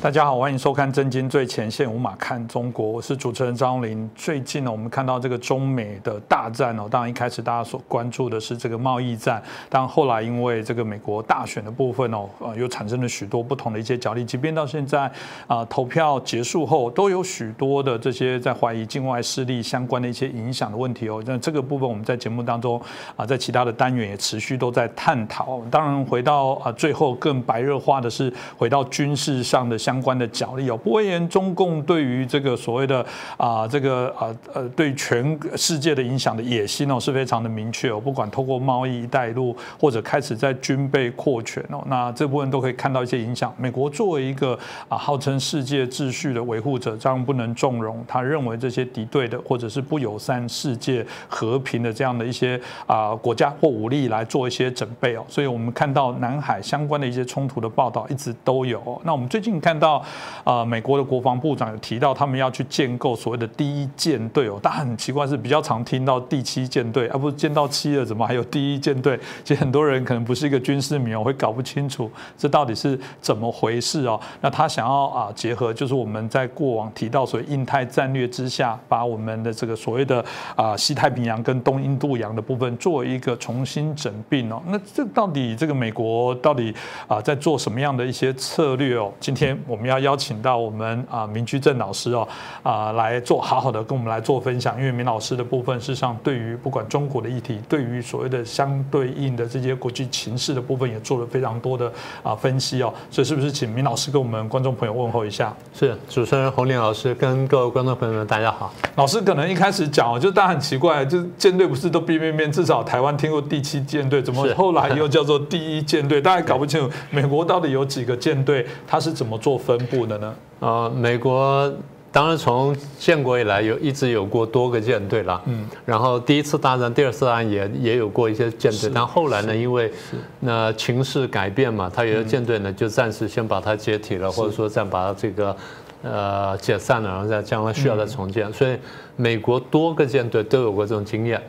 大家好，欢迎收看《震惊最前线》，无马看中国，我是主持人张林。最近呢，我们看到这个中美的大战哦，当然一开始大家所关注的是这个贸易战，但后来因为这个美国大选的部分哦，呃，又产生了许多不同的一些角力。即便到现在啊，投票结束后，都有许多的这些在怀疑境外势力相关的一些影响的问题哦。那这个部分我们在节目当中啊，在其他的单元也持续都在探讨。当然，回到啊最后更白热化的是回到军事上的。相相关的角力哦，不会言中共对于这个所谓的啊这个啊呃对全世界的影响的野心哦是非常的明确哦，不管透过贸易带路或者开始在军备扩权哦，那这部分都可以看到一些影响。美国作为一个啊号称世界秩序的维护者，这样不能纵容。他认为这些敌对的或者是不友善世界和平的这样的一些啊国家或武力来做一些准备哦，所以我们看到南海相关的一些冲突的报道一直都有。那我们最近看。到啊，美国的国防部长有提到，他们要去建构所谓的第一舰队哦。但很奇怪是比较常听到第七舰队，而不是见到七了，怎么还有第一舰队？其实很多人可能不是一个军事迷哦，会搞不清楚这到底是怎么回事哦。那他想要啊，结合就是我们在过往提到所谓印太战略之下，把我们的这个所谓的啊西太平洋跟东印度洋的部分做一个重新整并哦。那这到底这个美国到底啊在做什么样的一些策略哦？今天。我们要邀请到我们啊明居正老师哦啊来做好好的跟我们来做分享，因为明老师的部分事实上对于不管中国的议题，对于所谓的相对应的这些国际情势的部分也做了非常多的啊分析哦，所以是不是请明老师跟我们观众朋友问候一下？是主持人洪林老师跟各位观众朋友们大家好。老师可能一开始讲哦，就大家很奇怪，就是舰队不是都变变变，至少台湾听过第七舰队，怎么后来又叫做第一舰队？大家搞不清楚美国到底有几个舰队，他是怎么做？分布的呢？呃，美国当然从建国以来有一直有过多个舰队了，嗯，然后第一次大战、第二次大战也也有过一些舰队，但后来呢，因为那情势改变嘛，它有些舰队呢就暂时先把它解体了，或者说再把它这个呃解散了，然后再将来需要再重建。所以美国多个舰队都有过这种经验。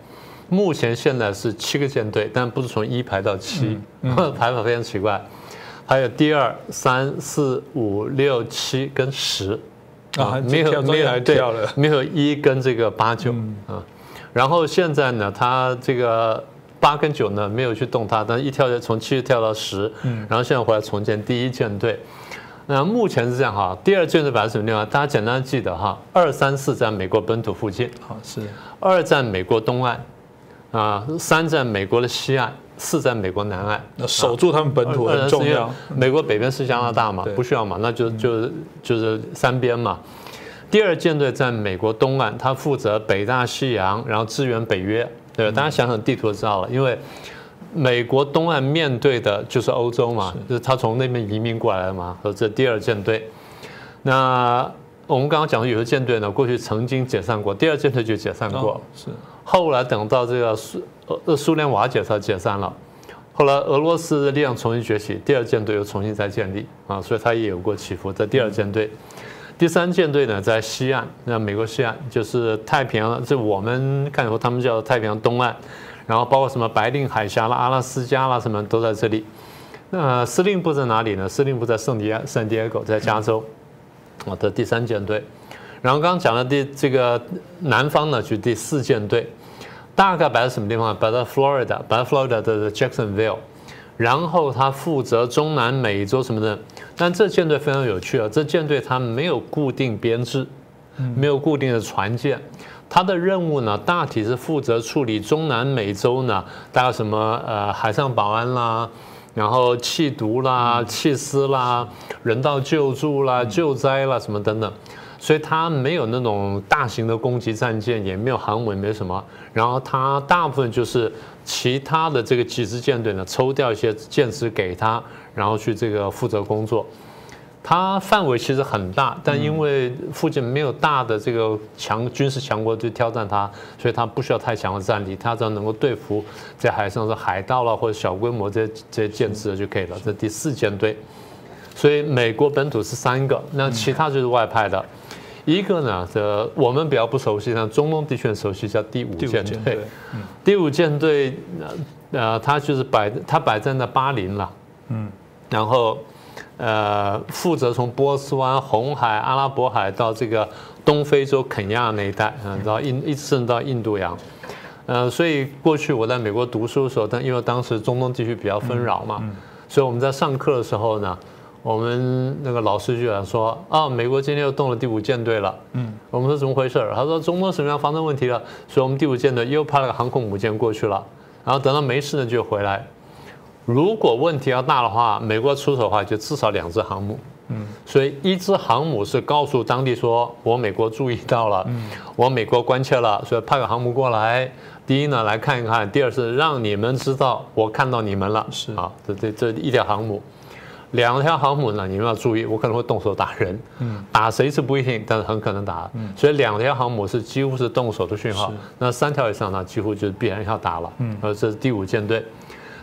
目前现在是七个舰队，但不是从一排到七，排法非常奇怪。还有第二、三、四、五、六、七跟十啊，没有没有对，没有一跟这个八九啊。然后现在呢，它这个八跟九呢没有去动它，但一跳就从七跳到十，然后现在回来重建第一舰队。那目前是这样哈，第二舰队摆在什么地方？大家简单记得哈，二三四在美国本土附近，好是二在美国东岸啊，三在美国的西岸。四在美国南岸，那守住他们本土很重要。美国北边是加拿大嘛，不需要嘛，那就就就是三边嘛。第二舰队在美国东岸，它负责北大西洋，然后支援北约。对，大家想想地图就知道了，因为美国东岸面对的就是欧洲嘛，就是他从那边移民过来的嘛。和这第二舰队，那我们刚刚讲的有些舰队呢，过去曾经解散过，第二舰队就解散过，是。后来等到这个苏呃苏联瓦解它解散了，后来俄罗斯的力量重新崛起，第二舰队又重新再建立啊，所以它也有过起伏。在第二舰队，第三舰队呢在西岸，那美国西岸就是太平洋，就我们看以后他们叫太平洋东岸，然后包括什么白令海峡啦、阿拉斯加啦什么都在这里。那司令部在哪里呢？司令部在圣地亚圣地亚哥，在加州。我的第三舰队，然后刚刚讲的第这个南方呢，就第四舰队。大概摆在什么地方？摆在 Florida，摆在 Florida 的 Jacksonville，然后他负责中南美洲什么的。但这舰队非常有趣啊，这舰队它没有固定编制，没有固定的船舰，它的任务呢，大体是负责处理中南美洲呢，大概什么呃海上保安啦，然后弃毒啦、弃尸啦、人道救助啦、救灾啦什么等等。所以它没有那种大型的攻击战舰，也没有航母，也没什么。然后它大部分就是其他的这个几支舰队呢，抽调一些舰只给他，然后去这个负责工作。它范围其实很大，但因为附近没有大的这个强军事强国去挑战它，所以它不需要太强的战力，它只要能够对付在海上的海盗了或者小规模这些这些舰只就可以了。这第四舰队，所以美国本土是三个，那其他就是外派的。一个呢，这我们比较不熟悉，但中东地区很熟悉，叫第五舰队。第五舰队，呃，它就是摆，它摆在那巴林了。嗯，然后呃，负责从波斯湾、红海、阿拉伯海到这个东非洲肯亚那一带，嗯，到印一直到印度洋，呃，所以过去我在美国读书的时候，但因为当时中东地区比较纷扰嘛，所以我们在上课的时候呢，我们那个老师就讲说啊，美国今天又动了第五舰队了，嗯，我们说怎么回事？他说中东什么样发生问题了？所以我们第五舰队又派了个航空母舰过去了，然后等到没事呢就回来。如果问题要大的话，美国出手的话，就至少两只航母。嗯，所以一只航母是告诉当地说，我美国注意到了，我美国关切了，所以派个航母过来。第一呢，来看一看；第二是让你们知道我看到你们了。是啊，这这这一条航母，两条航母呢，你们要注意，我可能会动手打人。嗯，打谁是不一定，但是很可能打。嗯，所以两条航母是几乎是动手的讯号。那三条以上呢，几乎就是必然要打了。嗯，而这是第五舰队。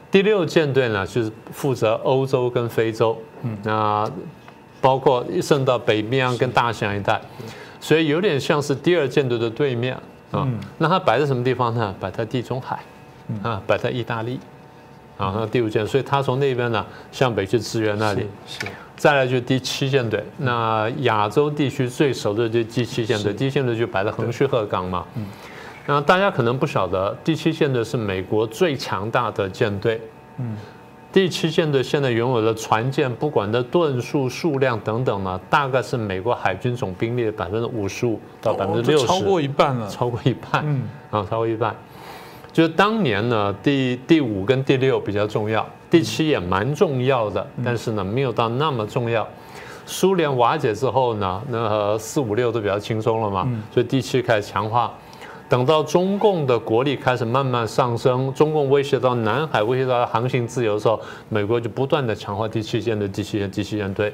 第六舰队呢，就是负责欧洲跟非洲，那包括甚至到北冰洋跟大西洋一带，所以有点像是第二舰队的对面啊。那它摆在什么地方呢？摆在地中海，啊，摆在意大利，啊，那第五舰，所以他从那边呢向北去支援那里。是。再来就是第七舰队，那亚洲地区最熟的就第七舰队，第七舰队就摆在横须贺港嘛。那大家可能不晓得，第七舰队是美国最强大的舰队。嗯，第七舰队现在拥有的船舰，不管的吨数、数量等等呢，大概是美国海军总兵力的百分之五十五到百分之六十，超过一半了，超过一半。嗯，啊，超过一半。就是当年呢，第第五跟第六比较重要，第七也蛮重要的，但是呢，没有到那么重要。苏联瓦解之后呢，那四五六都比较轻松了嘛，所以第七开始强化。等到中共的国力开始慢慢上升，中共威胁到南海、威胁到航行自由的时候，美国就不断的强化第七舰队、第七舰、第七舰队。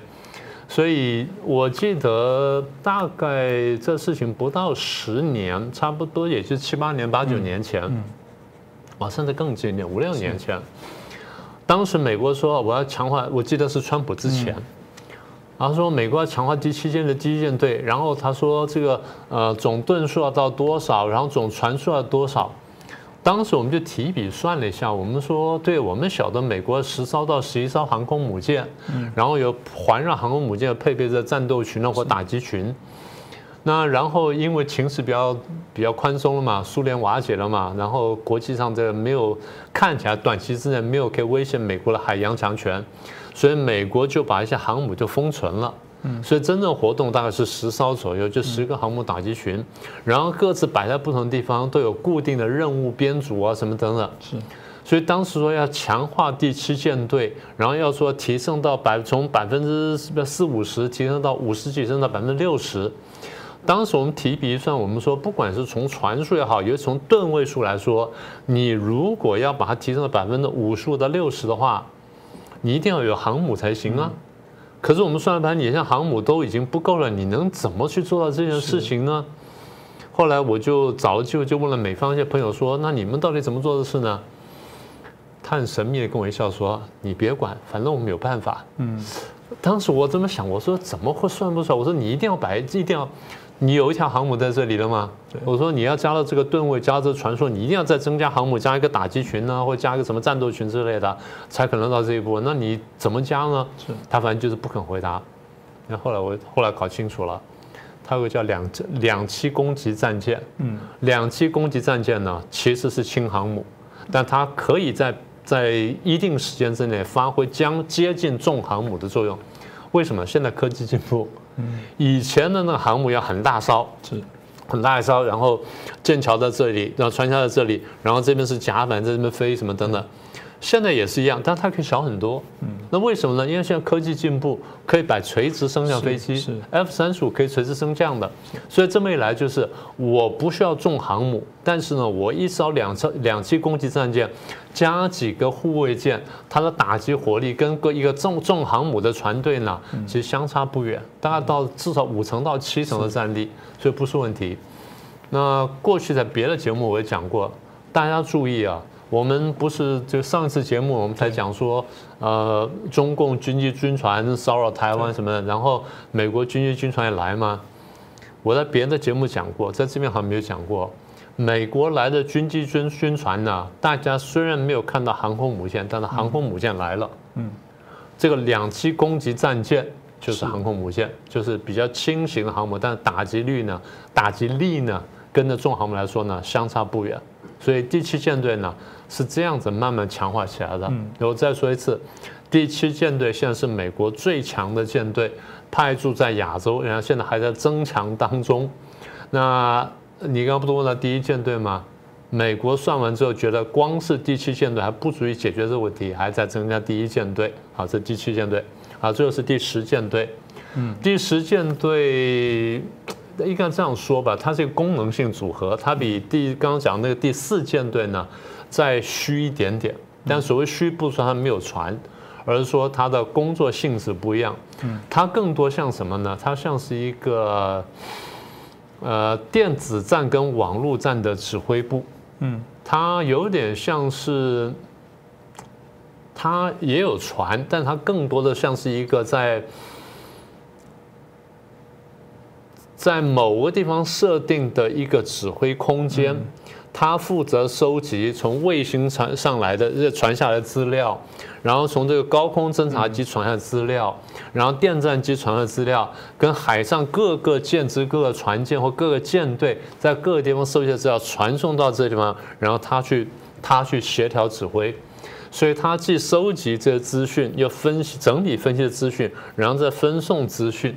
所以我记得大概这事情不到十年，差不多也就七八年、八九年前，啊，甚至更近一点，五六年前，当时美国说我要强化，我记得是川普之前。然后说美国要强化第七舰的第一舰队，然后他说这个呃总吨数要到多少，然后总船数要多少。当时我们就提笔算了一下，我们说，对我们晓得美国十艘到十一艘航空母舰，然后有环绕航空母舰配备着战斗群或打击群。那然后因为情势比较比较宽松了嘛，苏联瓦解了嘛，然后国际上这个没有看起来短期之内没有可以威胁美国的海洋强权。所以美国就把一些航母就封存了，嗯，所以真正活动大概是十艘左右，就十个航母打击群，然后各自摆在不同地方，都有固定的任务编组啊什么等等。是，所以当时说要强化第七舰队，然后要说提升到百从百分之四五十提升到五十几，升到百分之六十。当时我们提笔一算，我们说不管是从船数也好，也是从吨位数来说，你如果要把它提升到百分之五十五到六十的话。你一定要有航母才行啊！可是我们算了盘，你像航母都已经不够了，你能怎么去做到这件事情呢？后来我就找了机会，就问了美方一些朋友说：“那你们到底怎么做的事呢？”他很神秘的跟我一笑说：“你别管，反正我们有办法。”嗯，当时我这么想，我说怎么会算不出来？我说你一定要摆，一定要。你有一条航母在这里了吗？我说你要加到这个吨位，加这传说，你一定要再增加航母，加一个打击群呢，或加一个什么战斗群之类的，才可能到这一步。那你怎么加呢？是他反正就是不肯回答。那后来我后来搞清楚了，他有个叫两两栖攻击战舰。嗯，两栖攻击战舰呢其实是轻航母，但它可以在在一定时间之内发挥将接近重航母的作用。为什么？现在科技进步。以前的那个航母要很大艘，是很大一艘，然后剑桥在这里，然后船桥在这里，然后这边是甲板在这边飞什么等等。现在也是一样，但它可以小很多。嗯，那为什么呢？因为现在科技进步，可以摆垂直升降飞机，是 F 三十五可以垂直升降的。所以这么一来，就是我不需要重航母，但是呢，我一艘两艘两栖攻击战舰加几个护卫舰，它的打击火力跟个一个重重航母的船队呢，其实相差不远，大概到至少五成到七成的战力，所以不是问题。那过去在别的节目我也讲过，大家注意啊。我们不是就上一次节目我们才讲说，呃，中共军机军船骚扰台湾什么的，然后美国军机军船也来吗？我在别人的节目讲过，在这边好像没有讲过。美国来的军机军军船呢，大家虽然没有看到航空母舰，但是航空母舰来了。嗯，这个两栖攻击战舰就是航空母舰，就是比较轻型的航母，但是打击率呢，打击力呢，跟着重航母来说呢，相差不远。所以第七舰队呢是这样子慢慢强化起来的。我再说一次，第七舰队现在是美国最强的舰队，派驻在亚洲，然后现在还在增强当中。那你刚刚不是问了第一舰队吗？美国算完之后，觉得光是第七舰队还不足以解决这个问题，还在增加第一舰队。好，这第七舰队。好，最后是第十舰队。嗯，第十舰队应该这样说吧，它是一个功能性组合，它比第刚刚讲那个第四舰队呢再虚一点点。但所谓虚，不是说它没有船，而是说它的工作性质不一样。嗯，它更多像什么呢？它像是一个呃电子战跟网络战的指挥部。嗯，它有点像是，它也有船，但它更多的像是一个在在某个地方设定的一个指挥空间。他负责收集从卫星传上来的这传下来的资料，然后从这个高空侦察机传下资料，然后电战机传的资料，跟海上各个舰只、各个船舰或各个舰队在各个地方收集的资料传送到这地方，然后他去他去协调指挥，所以他既收集这些资讯，又分析整理分析的资讯，然后再分送资讯，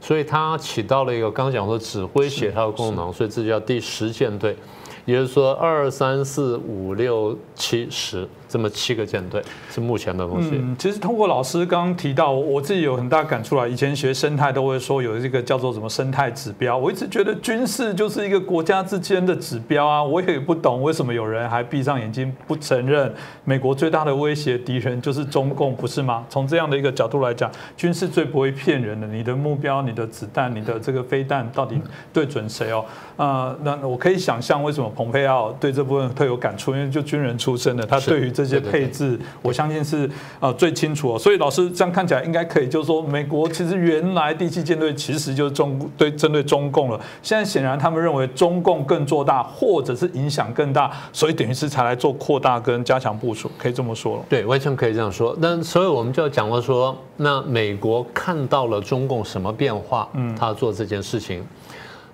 所以他起到了一个刚讲说指挥协调的功能，所以这叫第十舰队。也就是说，二三四五六七十这么七个舰队是目前的东西。嗯，其实通过老师刚刚提到，我自己有很大感触了。以前学生态都会说有这个叫做什么生态指标，我一直觉得军事就是一个国家之间的指标啊。我也不懂为什么有人还闭上眼睛不承认美国最大的威胁敌人就是中共，不是吗？从这样的一个角度来讲，军事最不会骗人的。你的目标、你的子弹、你的这个飞弹到底对准谁哦？啊，那我可以想象为什么。蓬佩奥对这部分特有感触，因为就军人出身的，他对于这些配置，我相信是呃最清楚哦。所以老师这样看起来应该可以，就是说美国其实原来第七舰队其实就是中对针对中共了。现在显然他们认为中共更做大，或者是影响更大，所以等于是才来做扩大跟加强部署，可以这么说了。对，完全可以这样说。那所以我们就要讲到说，那美国看到了中共什么变化？嗯，他做这件事情。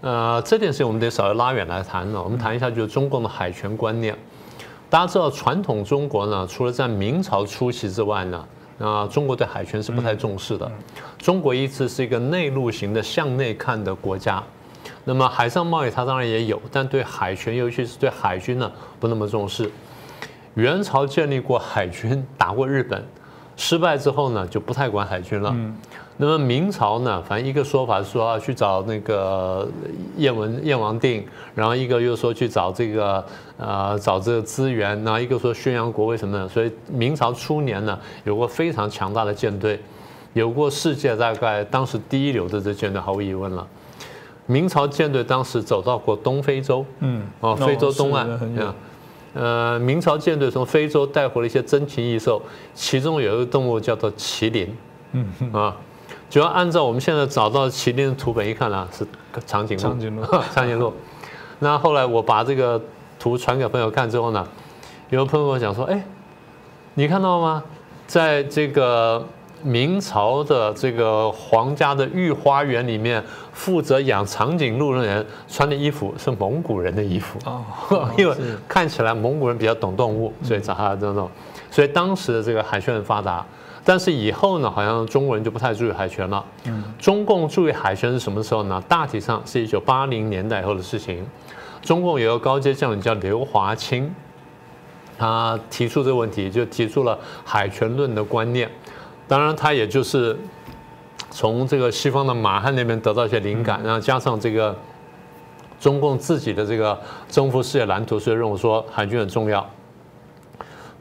呃，这件事情我们得稍微拉远来谈了。我们谈一下，就是中共的海权观念。大家知道，传统中国呢，除了在明朝初期之外呢，啊，中国对海权是不太重视的。中国一直是一个内陆型的向内看的国家。那么海上贸易它当然也有，但对海权，尤其是对海军呢，不那么重视。元朝建立过海军，打过日本，失败之后呢，就不太管海军了。那么明朝呢，反正一个说法是说要去找那个燕文燕王定，然后一个又说去找这个呃找这个资源，然后一个说宣扬国威什么的。所以明朝初年呢，有过非常强大的舰队，有过世界大概当时第一流的这舰队，毫无疑问了。明朝舰队当时走到过东非洲，嗯，哦，非洲东岸，呃，明朝舰队从非洲带回了一些珍禽异兽，其中有一个动物叫做麒麟，嗯啊。主要按照我们现在找到麒麟的图本一看呢，是长颈鹿。长颈鹿，长颈鹿。那后来我把这个图传给朋友看之后呢，有朋友跟我讲说：“哎，你看到吗？在这个明朝的这个皇家的御花园里面，负责养长颈鹿的人穿的衣服是蒙古人的衣服。哦，因为看起来蒙古人比较懂动物，所以找他这种。所以当时的这个海权很发达。”但是以后呢，好像中国人就不太注意海权了。嗯，中共注意海权是什么时候呢？大体上是一九八零年代后的事情。中共有个高阶将领叫刘华清，他提出这个问题，就提出了海权论的观念。当然，他也就是从这个西方的马汉那边得到一些灵感，然后加上这个中共自己的这个征服世界蓝图，所以认为说海军很重要。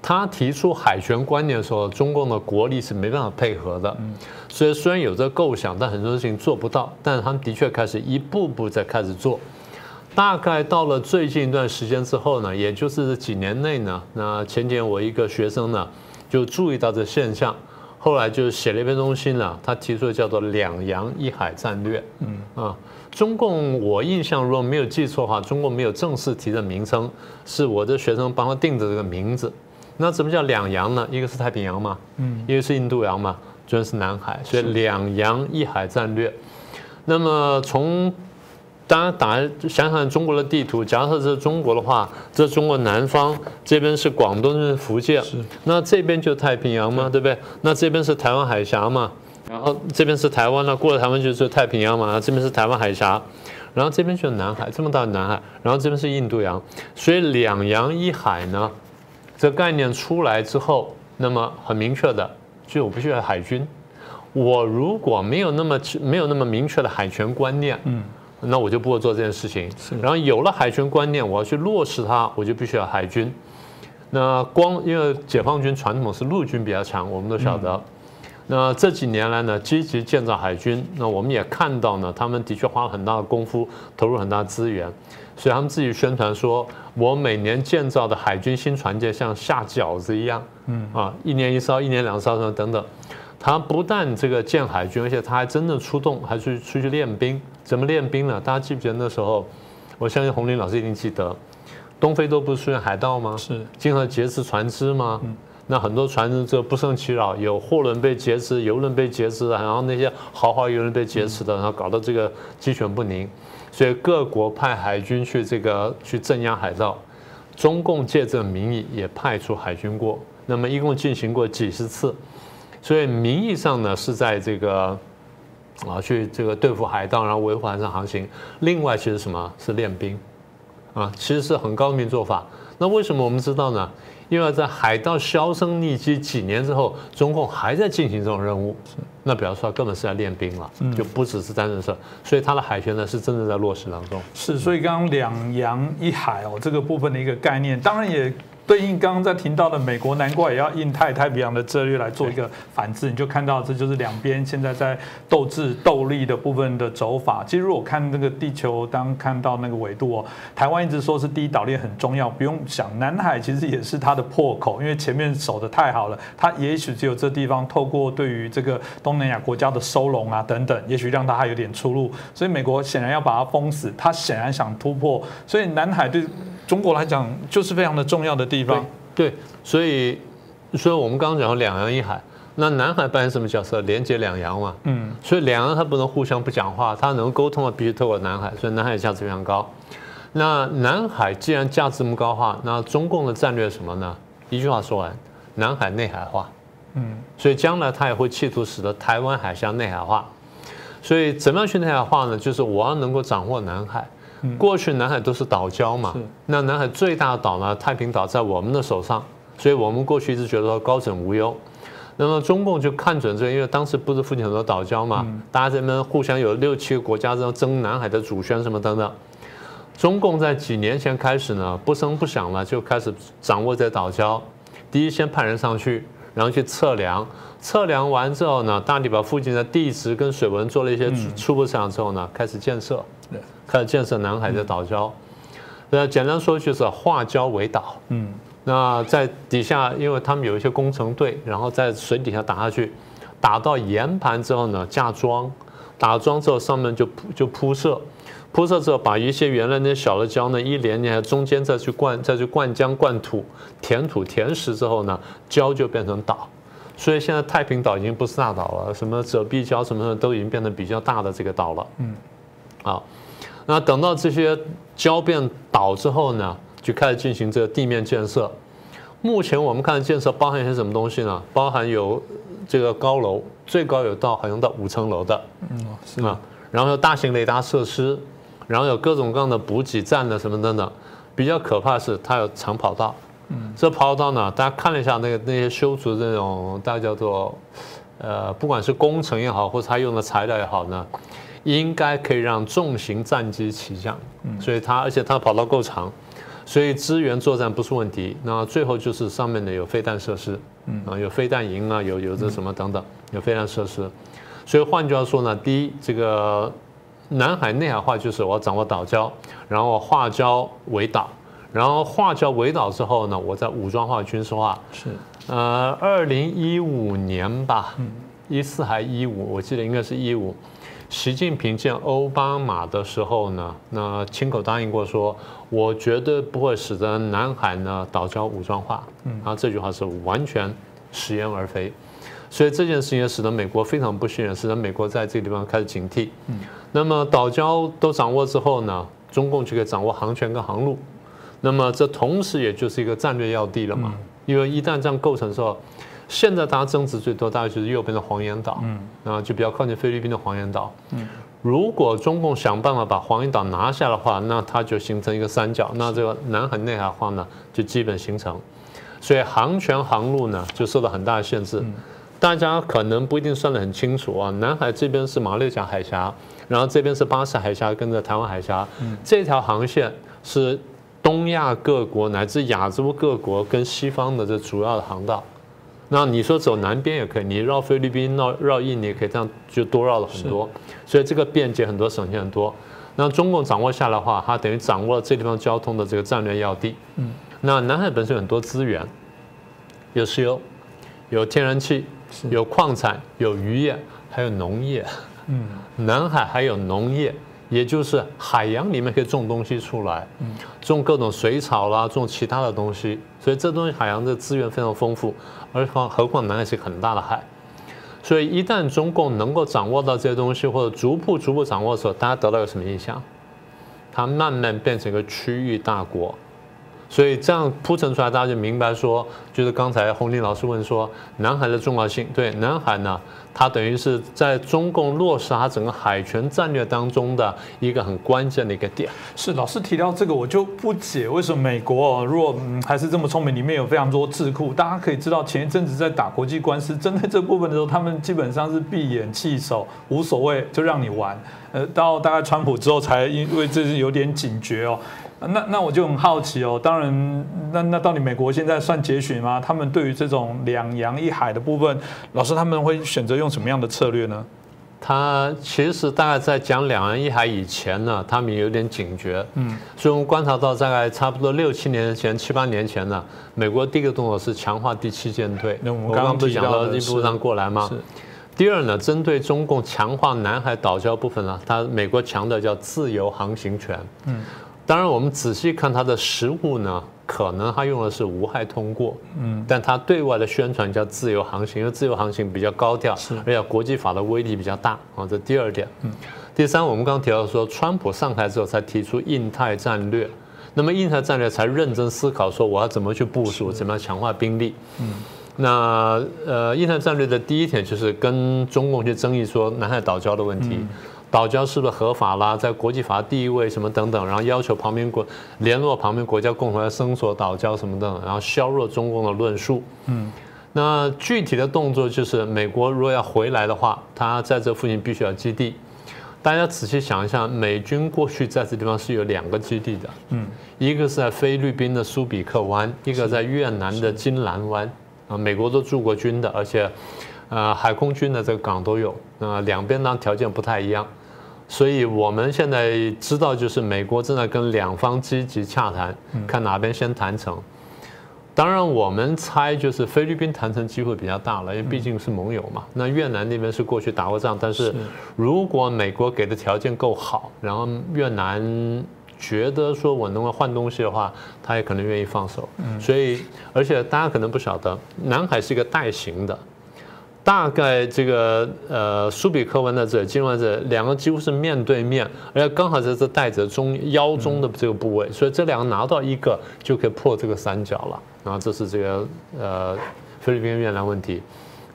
他提出海权观念的时候，中共的国力是没办法配合的，所以虽然有这构想，但很多事情做不到。但是他们的确开始一步步在开始做。大概到了最近一段时间之后呢，也就是几年内呢，那前天我一个学生呢就注意到这现象，后来就写了一篇东西呢，他提出的叫做“两洋一海战略”。嗯啊，中共我印象如果没有记错的话，中共没有正式提的名称，是我的学生帮他定的这个名字。那什么叫两洋呢？一个是太平洋嘛，嗯，一个是印度洋嘛。主要是南海，所以两洋一海战略。那么从大家打想想中国的地图，假设是中国的话，这中国南方这边是广东，是福建，那这边就太平洋嘛，对不对？那这边是台湾海峡嘛，然后这边是台湾了，过了台湾就是太平洋嘛，这边是台湾海峡，然后这边就是南海，这么大的南海，然后这边是印度洋，所以两洋一海呢，这概念出来之后，那么很明确的，就我不需要海军。我如果没有那么没有那么明确的海权观念，嗯。那我就不会做这件事情。然后有了海权观念，我要去落实它，我就必须要海军。那光因为解放军传统是陆军比较强，我们都晓得。那这几年来呢，积极建造海军，那我们也看到呢，他们的确花了很大的功夫，投入很大资源。所以他们自己宣传说，我每年建造的海军新船舰像下饺子一样，嗯啊，一年一艘，一年两艘什么等等。他不但这个建海军，而且他还真的出动，还去出去练兵。怎么练兵呢？大家记不记得那时候？我相信洪林老师一定记得，东非都不是出现海盗吗？是，经常劫持船只吗？嗯那很多船只就不胜其扰，有货轮被劫持，游轮被劫持，然后那些豪华游轮被劫持的，然后搞得这个鸡犬不宁。所以各国派海军去这个去镇压海盗，中共借这个名义也派出海军过，那么一共进行过几十次。所以名义上呢是在这个啊去这个对付海盗，然后维护海上航行。另外其实什么是练兵啊？其实是很高明做法。那为什么我们知道呢？因为在海盗销声匿迹几年之后，中共还在进行这种任务。那比方说根本是在练兵了，就不只是单纯是。所以他的海权呢是真的在落实当中。是，所以刚刚两洋一海哦这个部分的一个概念，当然也。对应刚刚在提到的美国，难怪也要印太太平洋的策略来做一个反制，你就看到这就是两边现在在斗智斗力的部分的走法。其实如果看那个地球，当看到那个纬度哦，台湾一直说是第一岛链很重要，不用想，南海其实也是它的破口，因为前面守的太好了，它也许只有这地方透过对于这个东南亚国家的收拢啊等等，也许让它还有点出路。所以美国显然要把它封死，它显然想突破，所以南海对。中国来讲，就是非常的重要的地方。对，所以，所以我们刚刚讲两洋一海，那南海扮演什么角色？连接两洋嘛。嗯。所以两洋它不能互相不讲话，它能沟通的必须透过南海，所以南海价值非常高。那南海既然价值这么高话，那中共的战略什么呢？一句话说完，南海内海化。嗯。所以将来它也会企图使得台湾海峡内海化。所以怎么样去内海化呢？就是我要能够掌握南海。过去南海都是岛礁嘛，那南海最大的岛呢，太平岛在我们的手上，所以我们过去一直觉得说高枕无忧。那么中共就看准这个，因为当时不是附近很多岛礁嘛，大家这边互相有六七个国家在争南海的主权什么等等。中共在几年前开始呢，不声不响了，就开始掌握在岛礁。第一，先派人上去，然后去测量，测量完之后呢，大体把附近的地质跟水文做了一些初步测量之后呢，开始建设。开始建设南海的岛礁，那简单说就是化礁为岛。嗯，那在底下，因为他们有一些工程队，然后在水底下打下去，打到岩盘之后呢，架桩，打桩之后上面就铺就铺设，铺设之后把一些原来那些小的礁呢一连连，中间再去灌再去灌浆灌土，填土填实之后呢，礁就变成岛。所以现在太平岛已经不是大岛了，什么遮蔽礁什么的都已经变成比较大的这个岛了。嗯，好。那等到这些礁变倒之后呢，就开始进行这个地面建设。目前我们看建设包含一些什么东西呢？包含有这个高楼，最高有到好像到五层楼的，嗯，是吗？然后有大型雷达设施，然后有各种各样的补给站的什么等等。比较可怕是它有长跑道，嗯，这跑道呢，大家看了一下那个那些修筑这种，大家叫做呃，不管是工程也好，或者它用的材料也好呢。应该可以让重型战机起降，所以它而且它跑道够长，所以支援作战不是问题。那最后就是上面的有飞弹设施，啊有飞弹营啊，有有这什么等等，有飞弹设施。所以换句话说呢，第一，这个南海内海化就是我要掌握岛礁，然后化礁为岛，然后化礁为岛之后呢，我再武装化、军事化。是，呃，二零一五年吧，一四还一五，我记得应该是一五。习近平见奥巴马的时候呢，那亲口答应过说，我绝对不会使得南海呢岛礁武装化。嗯，然后这句话是完全食言而肥。所以这件事情也使得美国非常不信任，使得美国在这个地方开始警惕。嗯，那么岛礁都掌握之后呢，中共就可以掌握航权跟航路，那么这同时也就是一个战略要地了嘛。因为一旦这样构成之后，现在大家争执最多大概就是右边的黄岩岛，嗯，啊，就比较靠近菲律宾的黄岩岛。嗯，如果中共想办法把黄岩岛拿下的话，那它就形成一个三角，那这个南海内海化呢就基本形成，所以航权航路呢就受到很大的限制。大家可能不一定算得很清楚啊，南海这边是马六甲海峡，然后这边是巴士海峡，跟着台湾海峡，这条航线是东亚各国乃至亚洲各国跟西方的这主要的航道。那你说走南边也可以，你绕菲律宾、绕绕印尼也可以，这样就多绕了很多，所以这个便捷很多，省钱很多。那中共掌握下来的话，它等于掌握了这地方交通的这个战略要地。嗯，那南海本身有很多资源，有石油，有天然气。有矿产，有渔业，还有农业。嗯，南海还有农业，也就是海洋里面可以种东西出来，种各种水草啦，种其他的东西。所以这东西海洋的资源非常丰富，而况何况南海是很大的海。所以一旦中共能够掌握到这些东西，或者逐步逐步掌握的时候，大家得到有什么印象？它慢慢变成一个区域大国。所以这样铺陈出来，大家就明白说，就是刚才洪林老师问说，南海的重要性。对，南海呢，它等于是在中共落实它整个海权战略当中的一个很关键的一个点。是老师提到这个，我就不解为什么美国如果还是这么聪明，里面有非常多智库。大家可以知道，前一阵子在打国际官司，针对这部分的时候，他们基本上是闭眼弃手，无所谓，就让你玩。呃，到大概川普之后，才因为这是有点警觉哦。那那我就很好奇哦，当然，那那到底美国现在算节选吗？他们对于这种两洋一海的部分，老师他们会选择用什么样的策略呢？他其实大概在讲两洋一海以前呢，他们有点警觉，嗯，所以我们观察到大概差不多六七年前、七八年前呢，美国第一个动作是强化第七舰队。那我们刚刚不是讲到一路上过来吗？是。第二呢，针对中共强化南海岛礁部分呢，他美国强调叫自由航行权，嗯。当然，我们仔细看它的实物呢，可能它用的是无害通过，嗯，但它对外的宣传叫自由航行，因为自由航行比较高调，是，而且国际法的威力比较大啊。这第二点，嗯，第三，我们刚刚提到说，川普上台之后才提出印太战略，那么印太战略才认真思考说我要怎么去部署，怎么样强化兵力，嗯，那呃，印太战略的第一点就是跟中共去争议说南海岛礁的问题。岛礁是不是合法啦？在国际法地位什么等等，然后要求旁边国联络旁边国家共同来搜索岛礁什么的，然后削弱中共的论述。嗯，那具体的动作就是，美国如果要回来的话，他在这附近必须要基地。大家仔细想一下，美军过去在这地方是有两个基地的。嗯，一个是在菲律宾的苏比克湾，一个在越南的金兰湾。啊，美国都驻过军的，而且，呃，海空军的这个港都有。那两边呢条件不太一样。所以我们现在知道，就是美国正在跟两方积极洽谈，看哪边先谈成。当然，我们猜就是菲律宾谈成机会比较大了，因为毕竟是盟友嘛。那越南那边是过去打过仗，但是如果美国给的条件够好，然后越南觉得说我能够换东西的话，他也可能愿意放手。所以，而且大家可能不晓得，南海是一个带形的。大概这个呃苏比克湾的这，金湾这两个几乎是面对面，而且刚好在这带着中腰中的这个部位，所以这两个拿到一个就可以破这个三角了。然后这是这个呃菲律宾越南问题。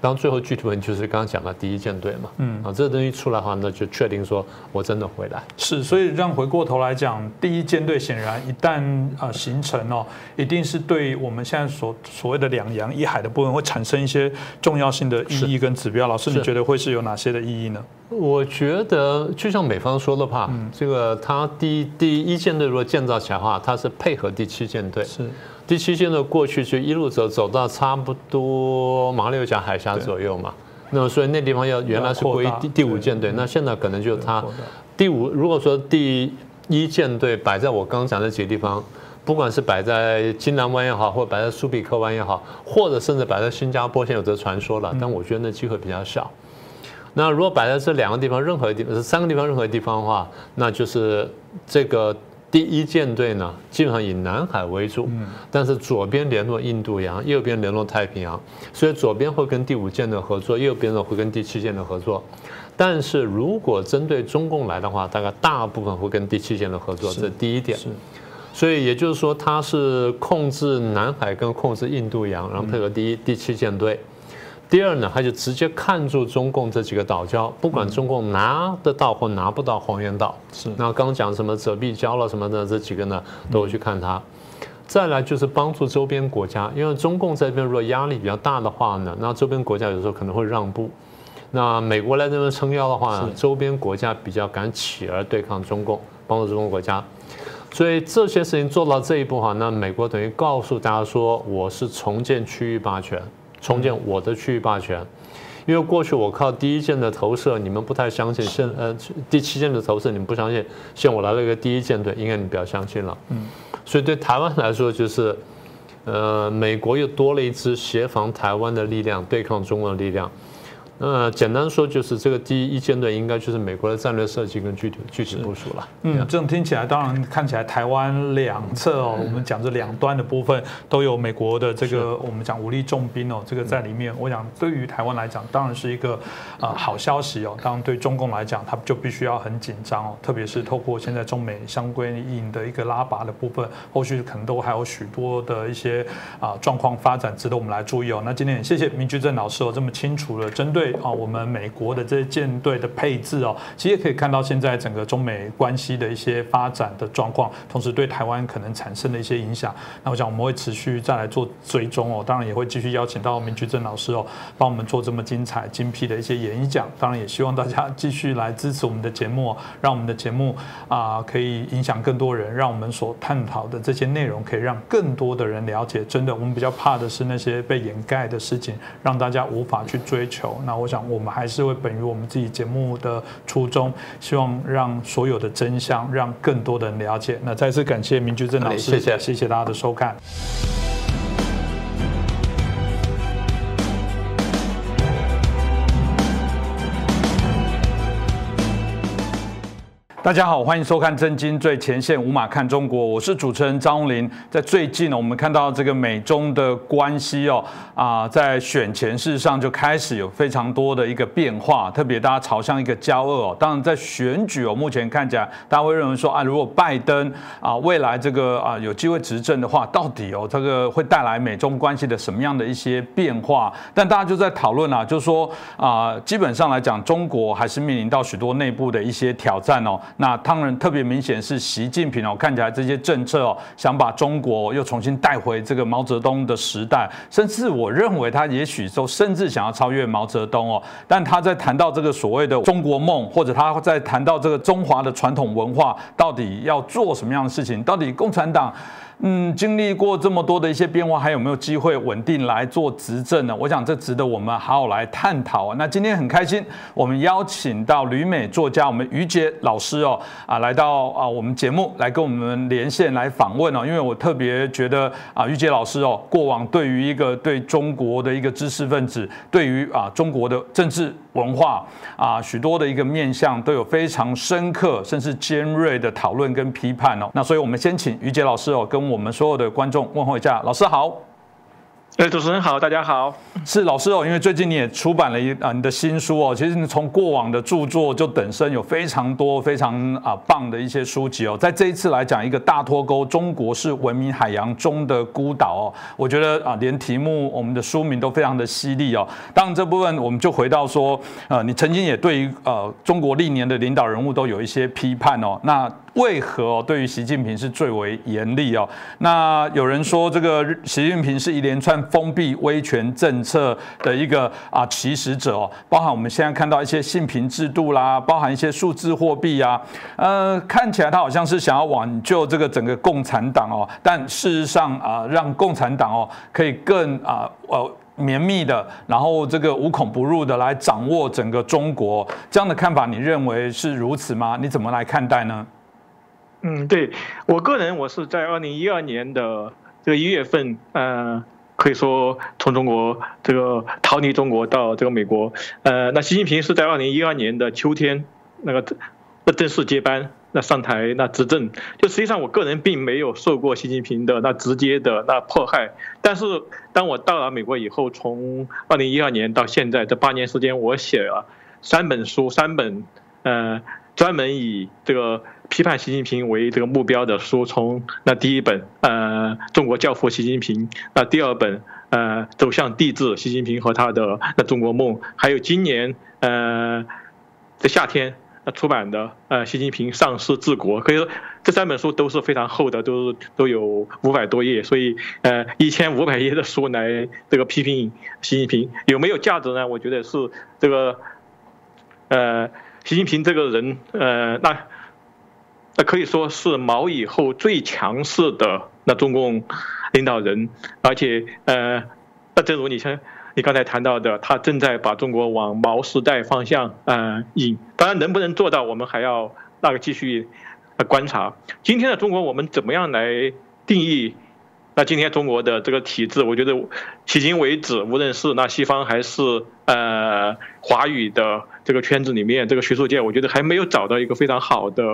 当最后具体问题就是刚刚讲的第一舰队嘛，嗯啊，这个东西出来的话，那就确定说我真的回来。是，所以让回过头来讲，第一舰队显然一旦啊形成哦，一定是对我们现在所所谓的两洋一海的部分会产生一些重要性的意义跟指标。老师，你觉得会是有哪些的意义呢？我觉得就像美方说的话，这个他第第一舰队如果建造起来的话，它是配合第七舰队。是。第七舰队过去就一路走走到差不多马六甲海峡左右嘛，那么所以那地方要原来是归第第五舰队，那现在可能就它第五。如果说第一舰队摆在我刚刚讲的几个地方，不管是摆在金兰湾也好，或者摆在苏比克湾也好，或者甚至摆在新加坡，现在有这传说了，但我觉得那机会比较小。那如果摆在这两个地方任何地方，是三个地方任何地方的话，那就是这个。第一舰队呢，基本上以南海为主，但是左边联络印度洋，右边联络太平洋，所以左边会跟第五舰队合作，右边呢会跟第七舰队合作。但是如果针对中共来的话，大概大部分会跟第七舰队合作，这是第一点。所以也就是说，它是控制南海跟控制印度洋，然后配合第一、第七舰队。第二呢，他就直接看住中共这几个岛礁，不管中共拿得到或拿不到黄岩岛。是。那刚讲什么泽碧礁了什么的这几个呢，都会去看它。再来就是帮助周边国家，因为中共这边如果压力比较大的话呢，那周边国家有时候可能会让步。那美国来这边撑腰的话，周边国家比较敢起而对抗中共，帮助中国国家。所以这些事情做到这一步哈，那美国等于告诉大家说，我是重建区域霸权。重建我的区域霸权，因为过去我靠第一舰的投射，你们不太相信；现呃第七舰的投射，你们不相信。现在我来了一个第一舰队，应该你比较相信了。嗯，所以对台湾来说，就是呃美国又多了一支协防台湾的力量，对抗中国的力量。呃，简单说就是这个第一阶段应该就是美国的战略设计跟具体具体部署了。嗯，这种听起来当然看起来台湾两侧哦，我们讲这两端的部分都有美国的这个我们讲武力重兵哦，这个在里面。我想对于台湾来讲，当然是一个啊好消息哦。当然对中共来讲，他就必须要很紧张哦，特别是透过现在中美相关应的一个拉拔的部分，后续可能都还有许多的一些啊状况发展值得我们来注意哦。那今天也谢谢明居正老师哦，这么清楚的针对。啊，我们美国的这些舰队的配置哦，其实也可以看到现在整个中美关系的一些发展的状况，同时对台湾可能产生的一些影响。那我想我们会持续再来做追踪哦，当然也会继续邀请到明居正老师哦，帮我们做这么精彩精辟的一些演讲。当然也希望大家继续来支持我们的节目，让我们的节目啊可以影响更多人，让我们所探讨的这些内容可以让更多的人了解。真的，我们比较怕的是那些被掩盖的事情，让大家无法去追求。那我想，我们还是会本于我们自己节目的初衷，希望让所有的真相，让更多的人了解。那再次感谢明居正老师，谢谢，谢谢大家的收看。大家好，欢迎收看《震惊最前线》，无马看中国，我是主持人张林。在最近呢，我们看到这个美中的关系哦，啊，在选前事实上就开始有非常多的一个变化，特别大家朝向一个交恶哦。当然，在选举哦，目前看起来，大家会认为说啊，如果拜登啊未来这个啊有机会执政的话，到底哦这个会带来美中关系的什么样的一些变化？但大家就在讨论啊，就是说啊，基本上来讲，中国还是面临到许多内部的一些挑战哦。那当然特别明显是习近平哦，看起来这些政策哦，想把中国又重新带回这个毛泽东的时代，甚至我认为他也许都甚至想要超越毛泽东哦。但他在谈到这个所谓的中国梦，或者他在谈到这个中华的传统文化，到底要做什么样的事情？到底共产党？嗯，经历过这么多的一些变化，还有没有机会稳定来做执政呢？我想这值得我们好好来探讨啊。那今天很开心，我们邀请到旅美作家我们于杰老师哦，啊，来到啊我们节目来跟我们连线来访问哦。因为我特别觉得啊，于杰老师哦，过往对于一个对中国的一个知识分子，对于啊中国的政治。文化啊，许多的一个面向都有非常深刻甚至尖锐的讨论跟批判哦。那所以我们先请于杰老师哦，跟我们所有的观众问候一下，老师好。哎，主持人好，大家好。是老师哦，因为最近你也出版了一啊你的新书哦，其实你从过往的著作就等身有非常多非常啊棒的一些书籍哦，在这一次来讲一个大脱钩，中国是文明海洋中的孤岛哦，我觉得啊连题目我们的书名都非常的犀利哦。当然这部分我们就回到说，呃，你曾经也对于呃中国历年的领导人物都有一些批判哦，那。为何哦对于习近平是最为严厉哦？那有人说这个习近平是一连串封闭威权政策的一个啊起始者哦，包含我们现在看到一些信评制度啦，包含一些数字货币啊，呃，看起来他好像是想要挽救这个整个共产党哦，但事实上啊，让共产党哦可以更啊呃绵密的，然后这个无孔不入的来掌握整个中国，这样的看法你认为是如此吗？你怎么来看待呢？嗯，对我个人，我是在二零一二年的这个一月份，呃，可以说从中国这个逃离中国到这个美国，呃，那习近平是在二零一二年的秋天那个正式接班。那上台那执政，就实际上我个人并没有受过习近平的那直接的那迫害，但是当我到了美国以后，从二零一二年到现在这八年时间，我写了三本书，三本呃专门以这个批判习近平为这个目标的书，从那第一本呃中国教父习近平，那第二本呃走向帝制习近平和他的那中国梦，还有今年呃在夏天那。出版的呃，习近平上市治国，可以说这三本书都是非常厚的，都都有五百多页，所以呃，一千五百页的书来这个批评习近平。有没有价值呢？我觉得是这个呃，习近平这个人呃，那那可以说是毛以后最强势的那中共领导人，而且呃，那正如你像。你刚才谈到的，他正在把中国往毛时代方向呃引，当然能不能做到，我们还要那个继续观察。今天的中国，我们怎么样来定义？那今天中国的这个体制，我觉得迄今为止，无论是那西方还是呃华语的这个圈子里面，这个学术界，我觉得还没有找到一个非常好的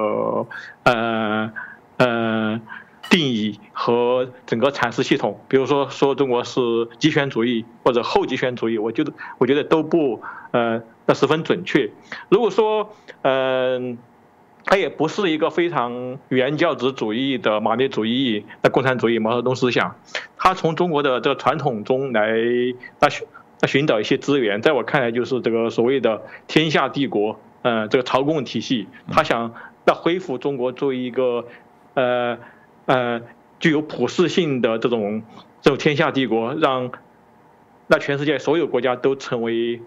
呃呃。定义和整个阐释系统，比如说说中国是极权主义或者后极权主义，我觉得我觉得都不呃那十分准确。如果说嗯，它也不是一个非常原教旨主义的马列主义的共产主义毛泽东思想，他从中国的这个传统中来那寻那寻找一些资源，在我看来就是这个所谓的天下帝国，嗯，这个朝贡体系，他想要恢复中国作为一个呃。呃，具有普世性的这种这种天下帝国，让那全世界所有国家都成为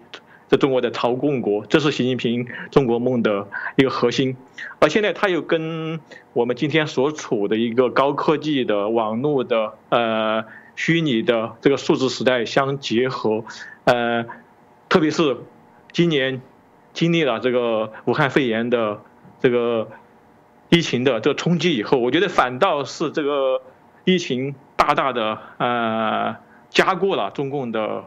这中国的朝贡国，这是习近平中国梦的一个核心。而现在他又跟我们今天所处的一个高科技的网络的呃虚拟的这个数字时代相结合，呃，特别是今年经历了这个武汉肺炎的这个。疫情的这个冲击以后，我觉得反倒是这个疫情大大的呃加固了中共的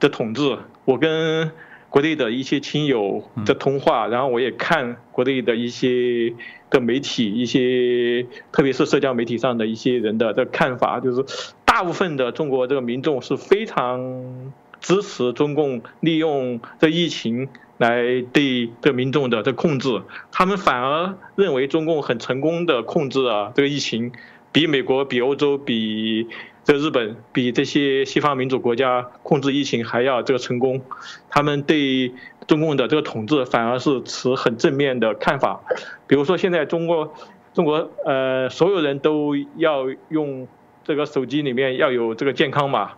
的统治。我跟国内的一些亲友的通话，然后我也看国内的一些的媒体，一些特别是社交媒体上的一些人的这看法，就是大部分的中国这个民众是非常支持中共利用这疫情。来对这民众的这控制，他们反而认为中共很成功的控制了这个疫情，比美国、比欧洲、比这日本、比这些西方民主国家控制疫情还要这个成功。他们对中共的这个统治反而是持很正面的看法。比如说现在中国，中国呃所有人都要用这个手机里面要有这个健康码，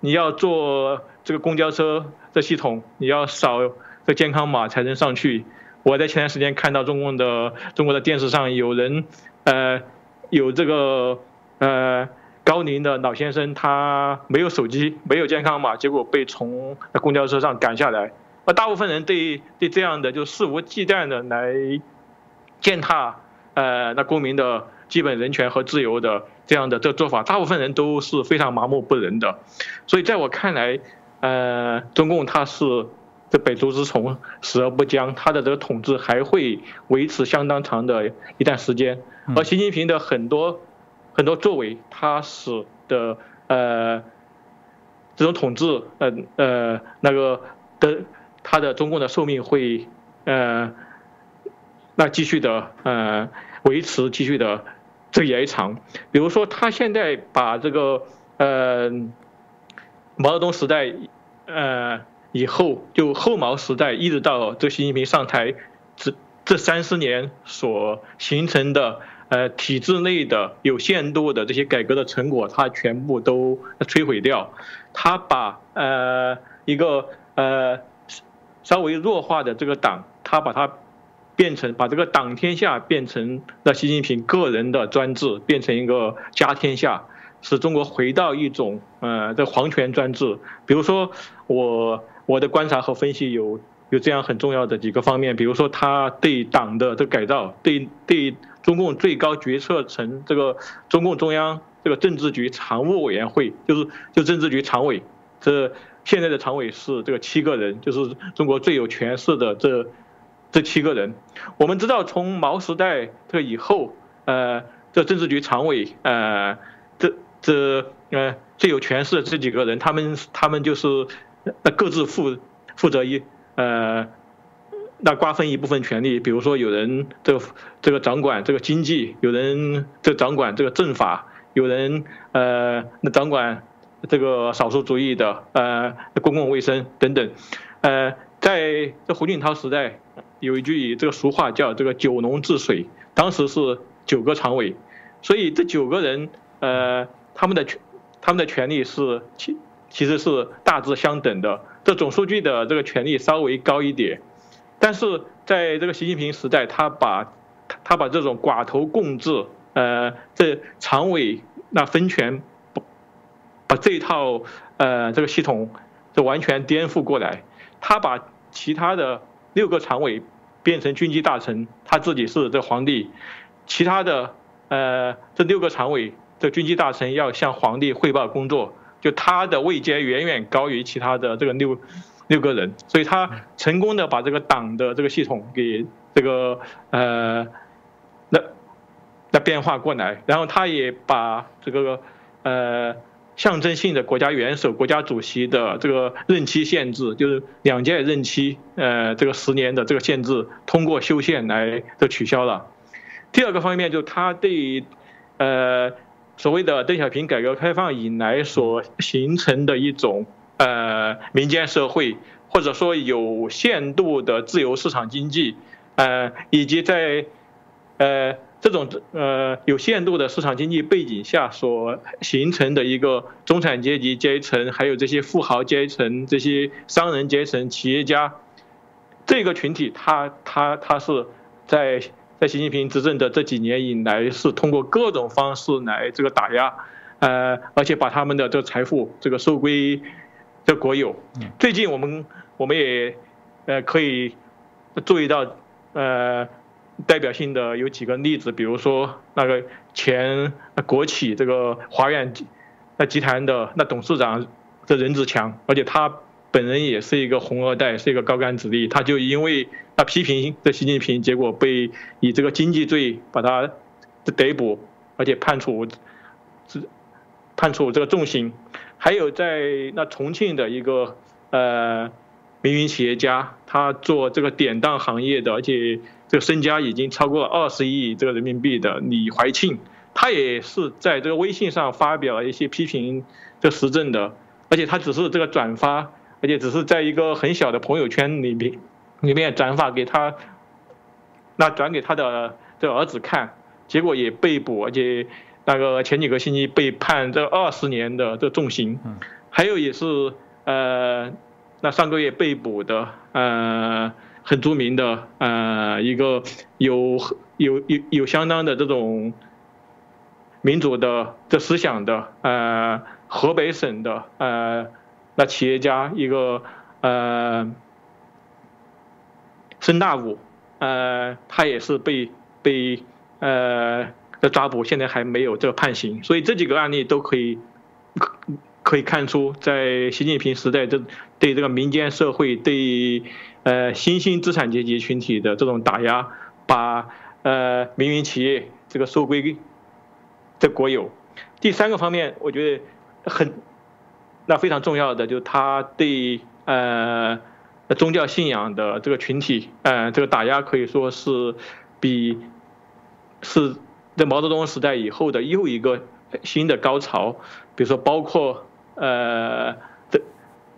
你要坐这个公交车的系统，你要扫。这健康码才能上去。我在前段时间看到中共的中国的电视上有人，呃，有这个呃高龄的老先生，他没有手机，没有健康码，结果被从公交车上赶下来。而大部分人对对这样的就肆无忌惮的来践踏呃那公民的基本人权和自由的这样的这做法，大部分人都是非常麻木不仁的。所以在我看来，呃，中共它是。这百足之虫，死而不僵，他的这个统治还会维持相当长的一段时间。而习近平的很多很多作为，他使得呃这种统治，呃呃那个的他的中共的寿命会呃那继续的呃维持，继续的这延长。比如说，他现在把这个呃毛泽东时代呃。以后就后毛时代一直到这习近平上台，这这三十年所形成的呃体制内的有限度的这些改革的成果，他全部都摧毁掉。他把呃一个呃稍微弱化的这个党，他把它变成把这个党天下变成了习近平个人的专制，变成一个家天下，使中国回到一种呃这皇权专制。比如说我。我的观察和分析有有这样很重要的几个方面，比如说他对党的这改造，对对中共最高决策层这个中共中央这个政治局常务委员会，就是就政治局常委，这现在的常委是这个七个人，就是中国最有权势的这这七个人。我们知道，从毛时代这以后，呃，这政治局常委，呃，这这呃最有权势的这几个人，他们他们就是各自负负责一呃。那瓜分一部分权利，比如说有人这个这个掌管这个经济，有人这掌管这个政法，有人呃那掌管这个少数族裔的呃公共卫生等等，呃，在这胡锦涛时代有一句这个俗话叫这个九龙治水，当时是九个常委，所以这九个人呃他们的权他们的权利是其其实是大致相等的，这总书记的这个权力稍微高一点。但是在这个习近平时代，他把，他把这种寡头共治，呃，这常委那分权，把这一套呃这个系统，就完全颠覆过来。他把其他的六个常委变成军机大臣，他自己是这皇帝，其他的呃这六个常委这军机大臣要向皇帝汇报工作，就他的位阶远远高于其他的这个六。六个人，所以他成功的把这个党的这个系统给这个呃，那那变化过来，然后他也把这个呃象征性的国家元首、国家主席的这个任期限制，就是两届任期呃这个十年的这个限制，通过修宪来都取消了。第二个方面，就他对呃所谓的邓小平改革开放以来所形成的一种。呃，民间社会或者说有限度的自由市场经济，呃，以及在呃这种呃有限度的市场经济背景下所形成的一个中产阶级阶层，还有这些富豪阶层、这些商人阶层、企业家这个群体，他他他是在在习近平执政的这几年以来，是通过各种方式来这个打压，呃，而且把他们的这个财富这个收归。这国有，最近我们我们也呃可以注意到呃代表性的有几个例子，比如说那个前国企这个华远那集团的那董事长这任志强，而且他本人也是一个红二代，是一个高干子弟，他就因为他批评这习近平，结果被以这个经济罪把他逮捕，而且判处是判处这个重刑。还有在那重庆的一个呃民营企业家，他做这个典当行业的，而且这个身家已经超过了二十亿这个人民币的李怀庆，他也是在这个微信上发表了一些批评这时政的，而且他只是这个转发，而且只是在一个很小的朋友圈里面里面转发给他，那转给他的这儿子看，结果也被捕，而且。那个前几个星期被判这二十年的这重刑，还有也是呃，那上个月被捕的呃，很著名的呃一个有有有有相当的这种民主的这思想的呃河北省的呃那企业家一个呃孙大武呃他也是被被呃。的抓捕现在还没有这个判刑，所以这几个案例都可以可可以看出，在习近平时代，这对这个民间社会、对呃新兴资产阶级群体的这种打压，把呃民营企业这个收归这国有。第三个方面，我觉得很那非常重要的，就是他对呃宗教信仰的这个群体，呃这个打压可以说是比是。在毛泽东时代以后的又一个新的高潮，比如说包括呃，这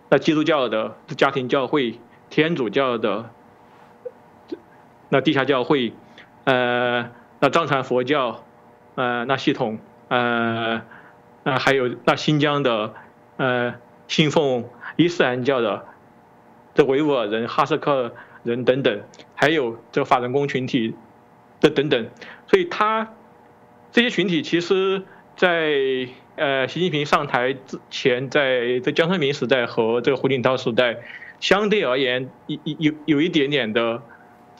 那基督教的家庭教会、天主教的那地下教会，呃，那藏传佛教，呃，那系统，呃，那还有那新疆的呃信奉伊斯兰教的这维吾尔人、哈萨克人等等，还有这法轮功群体的等等，所以他。这些群体其实，在呃习近平上台之前，在这江泽民时代和这个胡锦涛时代，相对而言，有有有一点点的，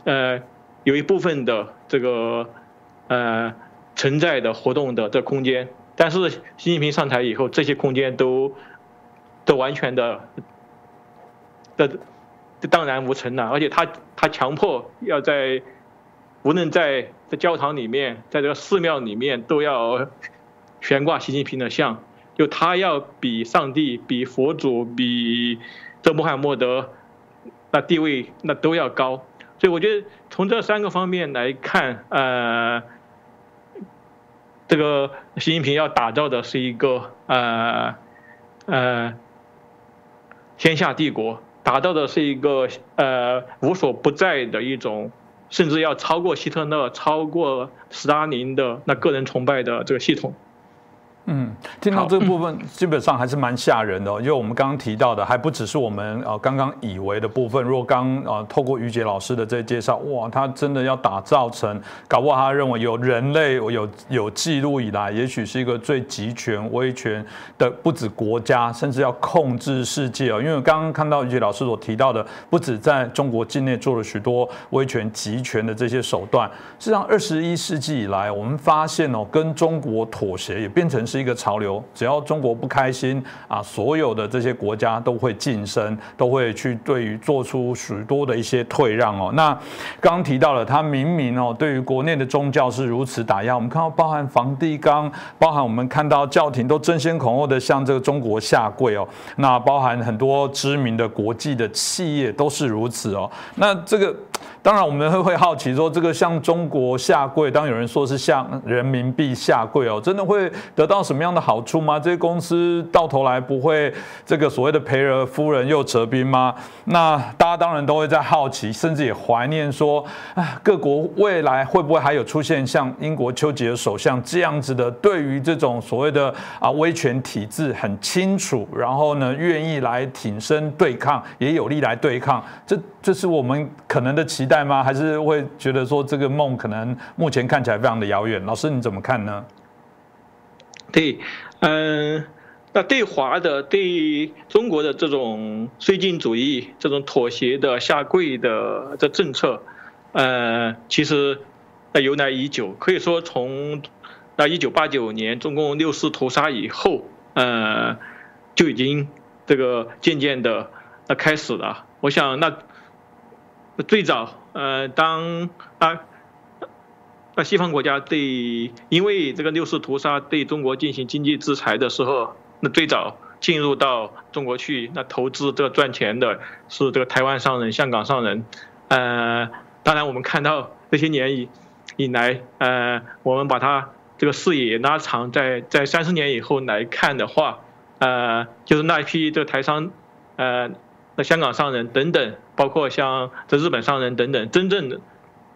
呃，有一部分的这个呃存在的活动的这空间。但是习近平上台以后，这些空间都都完全的的这荡然无存了。而且他他强迫要在，无论在在教堂里面，在这个寺庙里面都要悬挂习近平的像，就他要比上帝、比佛祖、比这穆罕默德那地位那都要高。所以我觉得从这三个方面来看，呃，这个习近平要打造的是一个呃呃天下帝国，达到的是一个呃无所不在的一种，甚至要超过希特勒、超过斯大林的那个人崇拜的这个系统。嗯，听到这个部分基本上还是蛮吓人的，因为我们刚刚提到的还不只是我们呃刚刚以为的部分。如果刚呃透过于杰老师的这介绍，哇，他真的要打造成，搞不好他认为有人类有有记录以来，也许是一个最集权威权的，不止国家，甚至要控制世界哦。因为刚刚看到于杰老师所提到的，不止在中国境内做了许多威权集权的这些手段，实际上二十一世纪以来，我们发现哦，跟中国妥协也变成。是一个潮流，只要中国不开心啊，所有的这些国家都会晋升，都会去对于做出许多的一些退让哦。那刚提到了，他明明哦，对于国内的宗教是如此打压。我们看到，包含梵蒂冈，包含我们看到教廷都争先恐后的向这个中国下跪哦。那包含很多知名的国际的企业都是如此哦。那这个。当然，我们会会好奇说，这个向中国下跪，当有人说是向人民币下跪哦，真的会得到什么样的好处吗？这些公司到头来不会这个所谓的赔了夫人又折兵吗？那大家当然都会在好奇，甚至也怀念说，啊，各国未来会不会还有出现像英国丘吉尔首相这样子的，对于这种所谓的啊威权体制很清楚，然后呢愿意来挺身对抗，也有力来对抗，这这是我们可能的期待。在吗？还是会觉得说这个梦可能目前看起来非常的遥远？老师你怎么看呢？对，嗯，那对华的、对中国的这种绥靖主义、这种妥协的、下跪的这政策，呃，其实那由来已久，可以说从那一九八九年中共六四屠杀以后，呃，就已经这个渐渐的那开始了。我想那最早。呃，当啊，那西方国家对因为这个六四屠杀对中国进行经济制裁的时候，那最早进入到中国去那投资这赚钱的是这个台湾商人、香港商人。呃，当然我们看到这些年以以来，呃，我们把它这个视野拉长，在在三十年以后来看的话，呃，就是那一批这个台商，呃。那香港商人等等，包括像这日本商人等等，真正的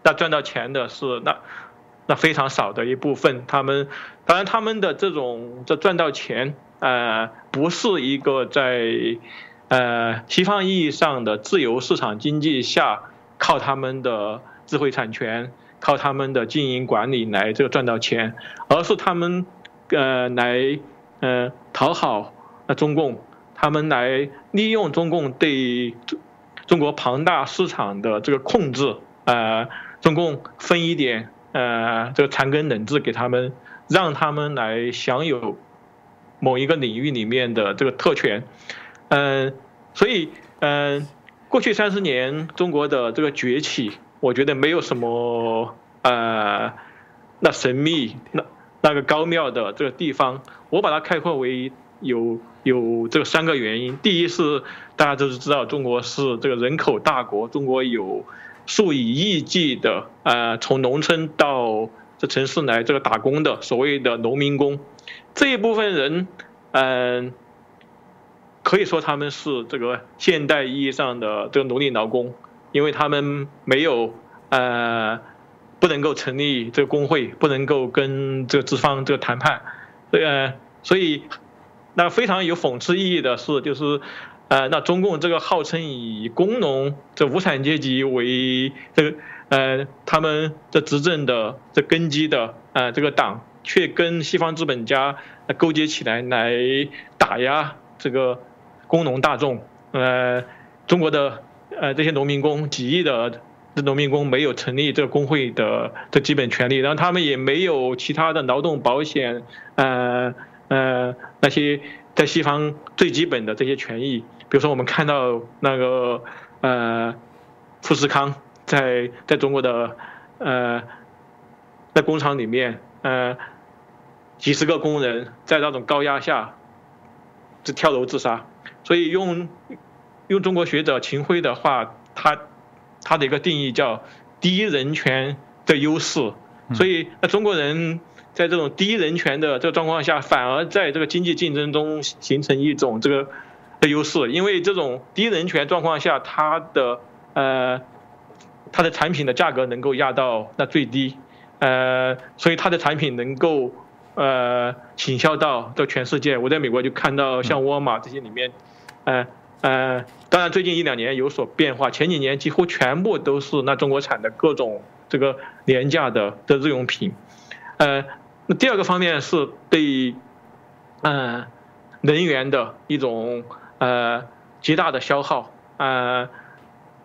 那赚到钱的是那那非常少的一部分。他们当然他们的这种这赚到钱，呃，不是一个在呃西方意义上的自由市场经济下靠他们的智慧产权、靠他们的经营管理来这个赚到钱，而是他们呃来呃讨好那中共。他们来利用中共对中国庞大市场的这个控制，呃，中共分一点呃这个残羹冷炙给他们，让他们来享有某一个领域里面的这个特权，嗯，所以嗯，过去三十年中国的这个崛起，我觉得没有什么呃那神秘那那个高妙的这个地方，我把它概括为有。有这三个原因，第一是大家都是知道中国是这个人口大国，中国有数以亿计的呃从农村到这城市来这个打工的所谓的农民工，这一部分人嗯可以说他们是这个现代意义上的这个奴隶劳工，因为他们没有呃不能够成立这个工会，不能够跟这个资方这个谈判，呃所以。那非常有讽刺意义的是，就是，呃，那中共这个号称以工农这无产阶级为这个呃他们的执政的这根基的呃这个党，却跟西方资本家勾结起来来打压这个工农大众。呃，中国的呃这些农民工几亿的农民工没有成立这个工会的的基本权利，然后他们也没有其他的劳动保险，呃。呃，那些在西方最基本的这些权益，比如说我们看到那个呃富士康在在中国的呃在工厂里面呃几十个工人在那种高压下就跳楼自杀，所以用用中国学者秦晖的话，他他的一个定义叫低人权的优势，所以那中国人。在这种低人权的这个状况下，反而在这个经济竞争中形成一种这个的优势，因为这种低人权状况下，它的呃它的产品的价格能够压到那最低，呃，所以它的产品能够呃倾销到到全世界。我在美国就看到像沃尔玛这些里面，呃呃，当然最近一两年有所变化，前几年几乎全部都是那中国产的各种这个廉价的的日用品，呃。那第二个方面是对，嗯，能源的一种呃极大的消耗，呃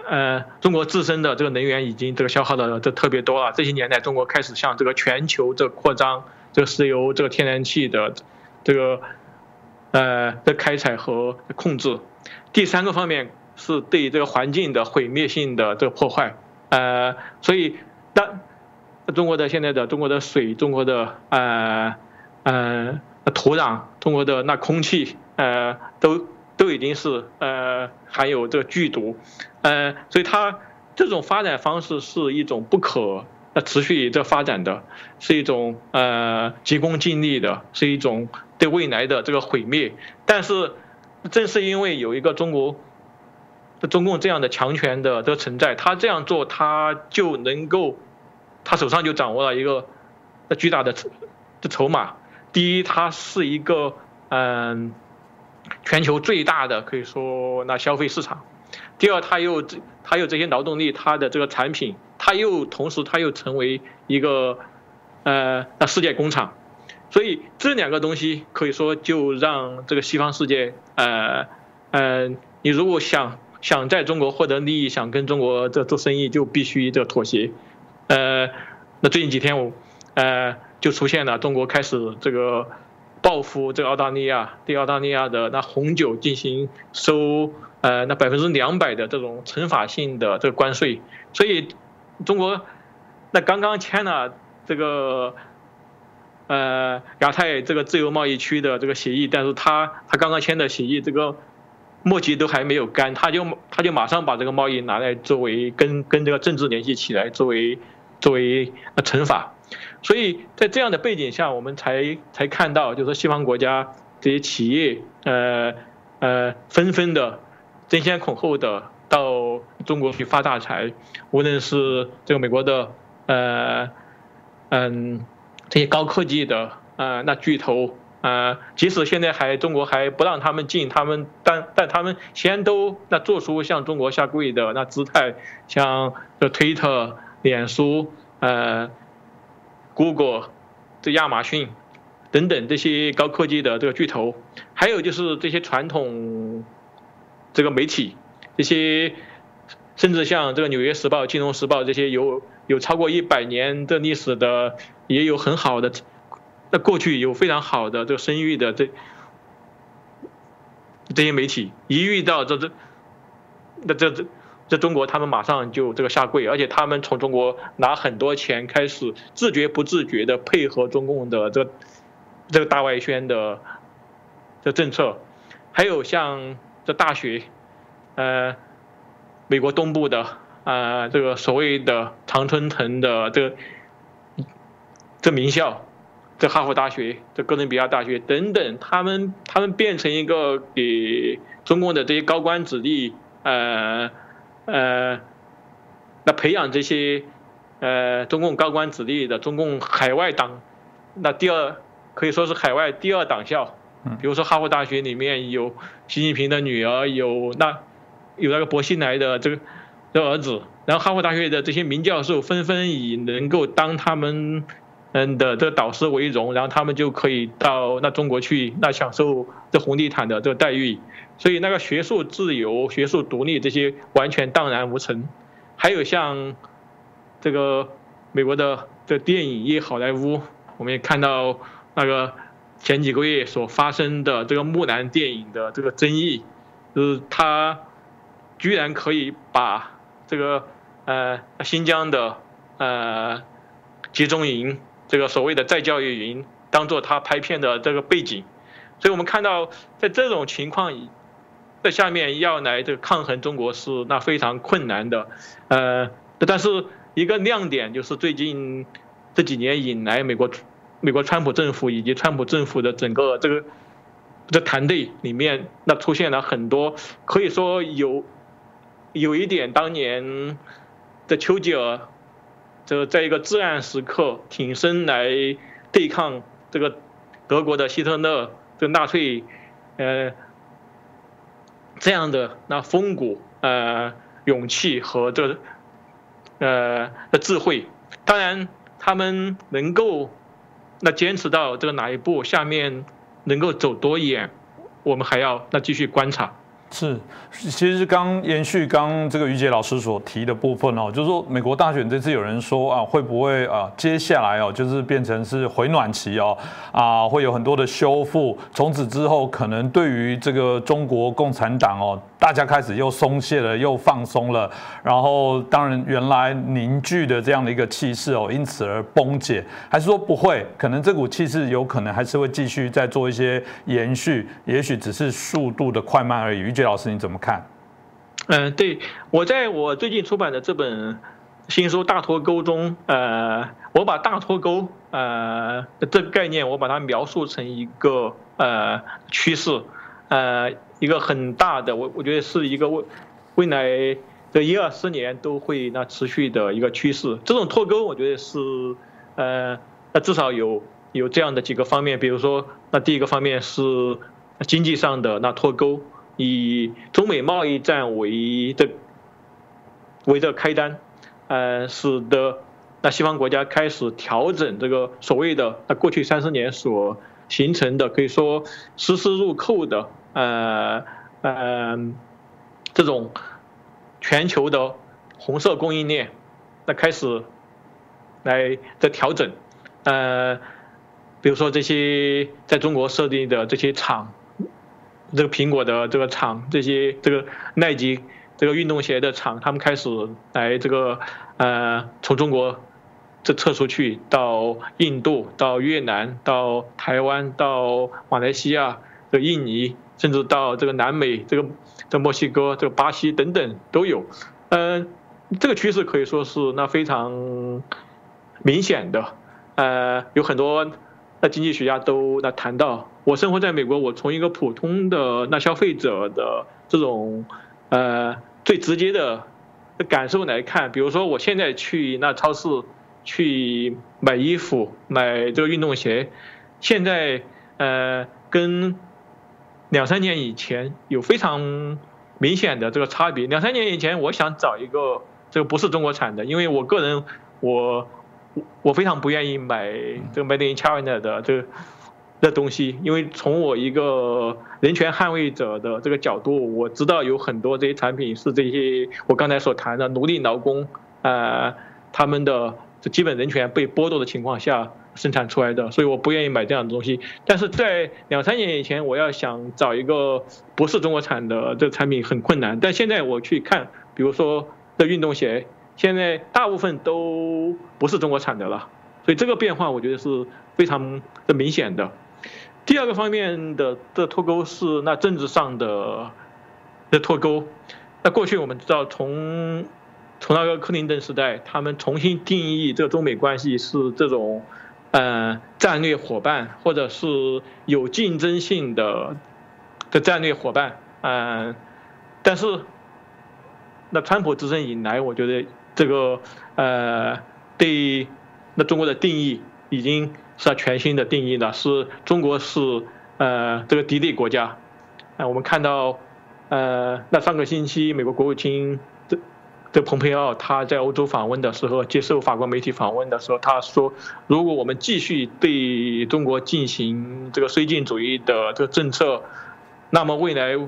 呃，中国自身的这个能源已经这个消耗的这特别多了。这些年来，中国开始向这个全球这扩张这个石油、这个天然气的这个呃的开采和控制。第三个方面是对这个环境的毁灭性的这个破坏，呃，所以当。中国的现在的中国的水，中国的呃呃土壤，中国的那空气，呃，都都已经是呃含有这个剧毒，呃，所以它这种发展方式是一种不可持续这发展的，是一种呃急功近利的，是一种对未来的这个毁灭。但是正是因为有一个中国中共这样的强权的的存在，他这样做，他就能够。他手上就掌握了一个那巨大的筹筹码。第一，它是一个嗯全球最大的可以说那消费市场。第二，它又这它有这些劳动力，它的这个产品，它又同时它又成为一个呃那世界工厂。所以这两个东西可以说就让这个西方世界呃嗯，你如果想想在中国获得利益，想跟中国这做生意，就必须这妥协。呃，那最近几天我，呃，就出现了中国开始这个报复这个澳大利亚，对澳大利亚的那红酒进行收呃那百分之两百的这种惩罚性的这个关税，所以中国那刚刚签了这个呃亚太这个自由贸易区的这个协议，但是他他刚刚签的协议这个墨迹都还没有干，他就他就马上把这个贸易拿来作为跟跟这个政治联系起来作为。作为呃惩罚，所以在这样的背景下，我们才才看到，就是说西方国家这些企业，呃呃，纷纷的争先恐后的到中国去发大财，无论是这个美国的呃嗯这些高科技的呃那巨头，呃，即使现在还中国还不让他们进，他们但但他们先都那做出向中国下跪的那姿态，像这推特。脸书、呃，Google、这亚马逊等等这些高科技的这个巨头，还有就是这些传统这个媒体，这些甚至像这个《纽约时报》《金融时报》这些有有超过一百年的历史的，也有很好的，那过去有非常好的这个声誉的这这些媒体，一遇到这这那这这。这中国，他们马上就这个下跪，而且他们从中国拿很多钱，开始自觉不自觉的配合中共的这这个大外宣的这政策，还有像这大学，呃，美国东部的呃这个所谓的常春藤的这这名校，这哈佛大学、在哥伦比亚大学等等，他们他们变成一个给中共的这些高官子弟呃。呃，那培养这些呃中共高官子弟的中共海外党，那第二可以说是海外第二党校，比如说哈佛大学里面有习近平的女儿，有那有那个薄熙来的这个的儿子，然后哈佛大学的这些名教授纷纷以能够当他们嗯的这个导师为荣，然后他们就可以到那中国去那享受这红地毯的这个待遇。所以那个学术自由、学术独立这些完全荡然无存，还有像这个美国的这电影业好莱坞，我们也看到那个前几个月所发生的这个木兰电影的这个争议，就是他居然可以把这个呃新疆的呃集中营这个所谓的再教育营当做他拍片的这个背景，所以我们看到在这种情况在下面要来这个抗衡中国是那非常困难的，呃，但是一个亮点就是最近这几年引来美国美国川普政府以及川普政府的整个这个这团队里面，那出现了很多可以说有有一点当年的丘吉尔，这在一个至暗时刻挺身来对抗这个德国的希特勒这纳粹，呃。这样的那风骨、呃勇气和这呃的智慧，当然他们能够那坚持到这个哪一步，下面能够走多远，我们还要那继续观察。是，其实刚延续刚这个于杰老师所提的部分哦，就是说美国大选这次有人说啊，会不会啊接下来哦就是变成是回暖期哦啊会有很多的修复，从此之后可能对于这个中国共产党哦。大家开始又松懈了，又放松了，然后当然原来凝聚的这样的一个气势哦，因此而崩解，还是说不会？可能这股气势有可能还是会继续再做一些延续，也许只是速度的快慢而已。于杰老师你怎么看？嗯，对我在我最近出版的这本新书《大脱钩》中，呃，我把大脱钩呃这个概念，我把它描述成一个呃趋势，呃。一个很大的，我我觉得是一个未未来的一二十年都会那持续的一个趋势。这种脱钩，我觉得是呃，那至少有有这样的几个方面，比如说，那第一个方面是经济上的那脱钩，以中美贸易战为的为的开端，呃，使得那西方国家开始调整这个所谓的那过去三十年所形成的可以说丝丝入扣的。呃呃，这种全球的红色供应链，那开始来的调整，呃，比如说这些在中国设立的这些厂，这个苹果的这个厂，这些这个耐吉这个运动鞋的厂，他们开始来这个呃从中国这撤出去，到印度、到越南、到台湾、到马来西亚、的印尼。甚至到这个南美，这个在墨西哥、这个巴西等等都有，呃，这个趋势可以说是那非常明显的，呃，有很多那经济学家都那谈到，我生活在美国，我从一个普通的那消费者的这种呃最直接的感受来看，比如说我现在去那超市去买衣服、买这个运动鞋，现在呃跟两三年以前有非常明显的这个差别。两三年以前，我想找一个这个不是中国产的，因为我个人我我非常不愿意买这个 Made in China 的这个的东西，因为从我一个人权捍卫者的这个角度，我知道有很多这些产品是这些我刚才所谈的奴隶劳工呃他们的这基本人权被剥夺的情况下。生产出来的，所以我不愿意买这样的东西。但是在两三年以前，我要想找一个不是中国产的这产品很困难。但现在我去看，比如说的运动鞋，现在大部分都不是中国产的了。所以这个变化，我觉得是非常的明显的。第二个方面的这脱钩是那政治上的的脱钩。那过去我们知道，从从那个克林顿时代，他们重新定义这个中美关系是这种。呃，战略伙伴或者是有竞争性的的战略伙伴，嗯，但是那川普执政以来，我觉得这个呃，对那中国的定义已经是全新的定义了，是中国是呃这个敌对国家，啊，我们看到呃，那上个星期美国国务卿。这蓬佩奥他在欧洲访问的时候，接受法国媒体访问的时候，他说：“如果我们继续对中国进行这个绥靖主义的这个政策，那么未来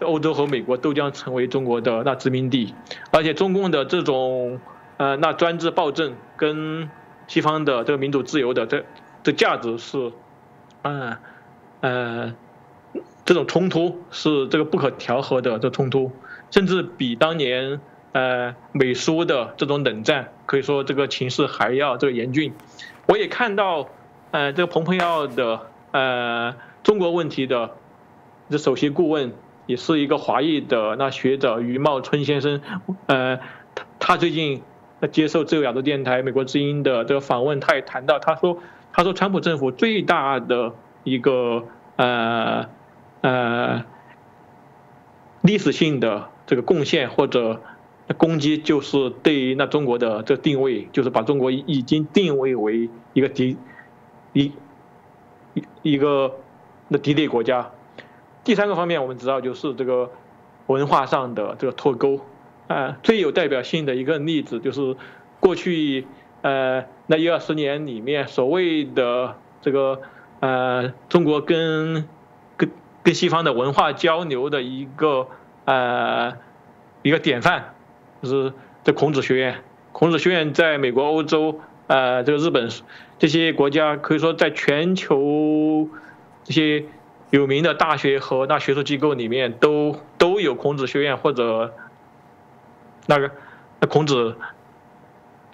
欧洲和美国都将成为中国的那殖民地。而且中共的这种呃那专制暴政跟西方的这个民主自由的这这价值是，嗯呃这种冲突是这个不可调和的这冲突。”甚至比当年呃美苏的这种冷战，可以说这个情势还要这个严峻。我也看到，呃，这个蓬佩奥的呃中国问题的这首席顾问，也是一个华裔的那学者余茂春先生，呃，他他最近接受自由亚洲电台美国之音的这个访问，他也谈到，他说，他说川普政府最大的一个呃呃历史性的。这个贡献或者攻击，就是对于那中国的这定位，就是把中国已经定位为一个敌一一一个那敌对国家。第三个方面，我们知道就是这个文化上的这个脱钩啊，最有代表性的一个例子就是过去呃那一二十年里面所谓的这个呃中国跟跟跟西方的文化交流的一个。呃，一个典范就是这孔子学院。孔子学院在美国、欧洲、呃，这个日本这些国家，可以说在全球这些有名的大学和那学术机构里面，都都有孔子学院或者那个那孔子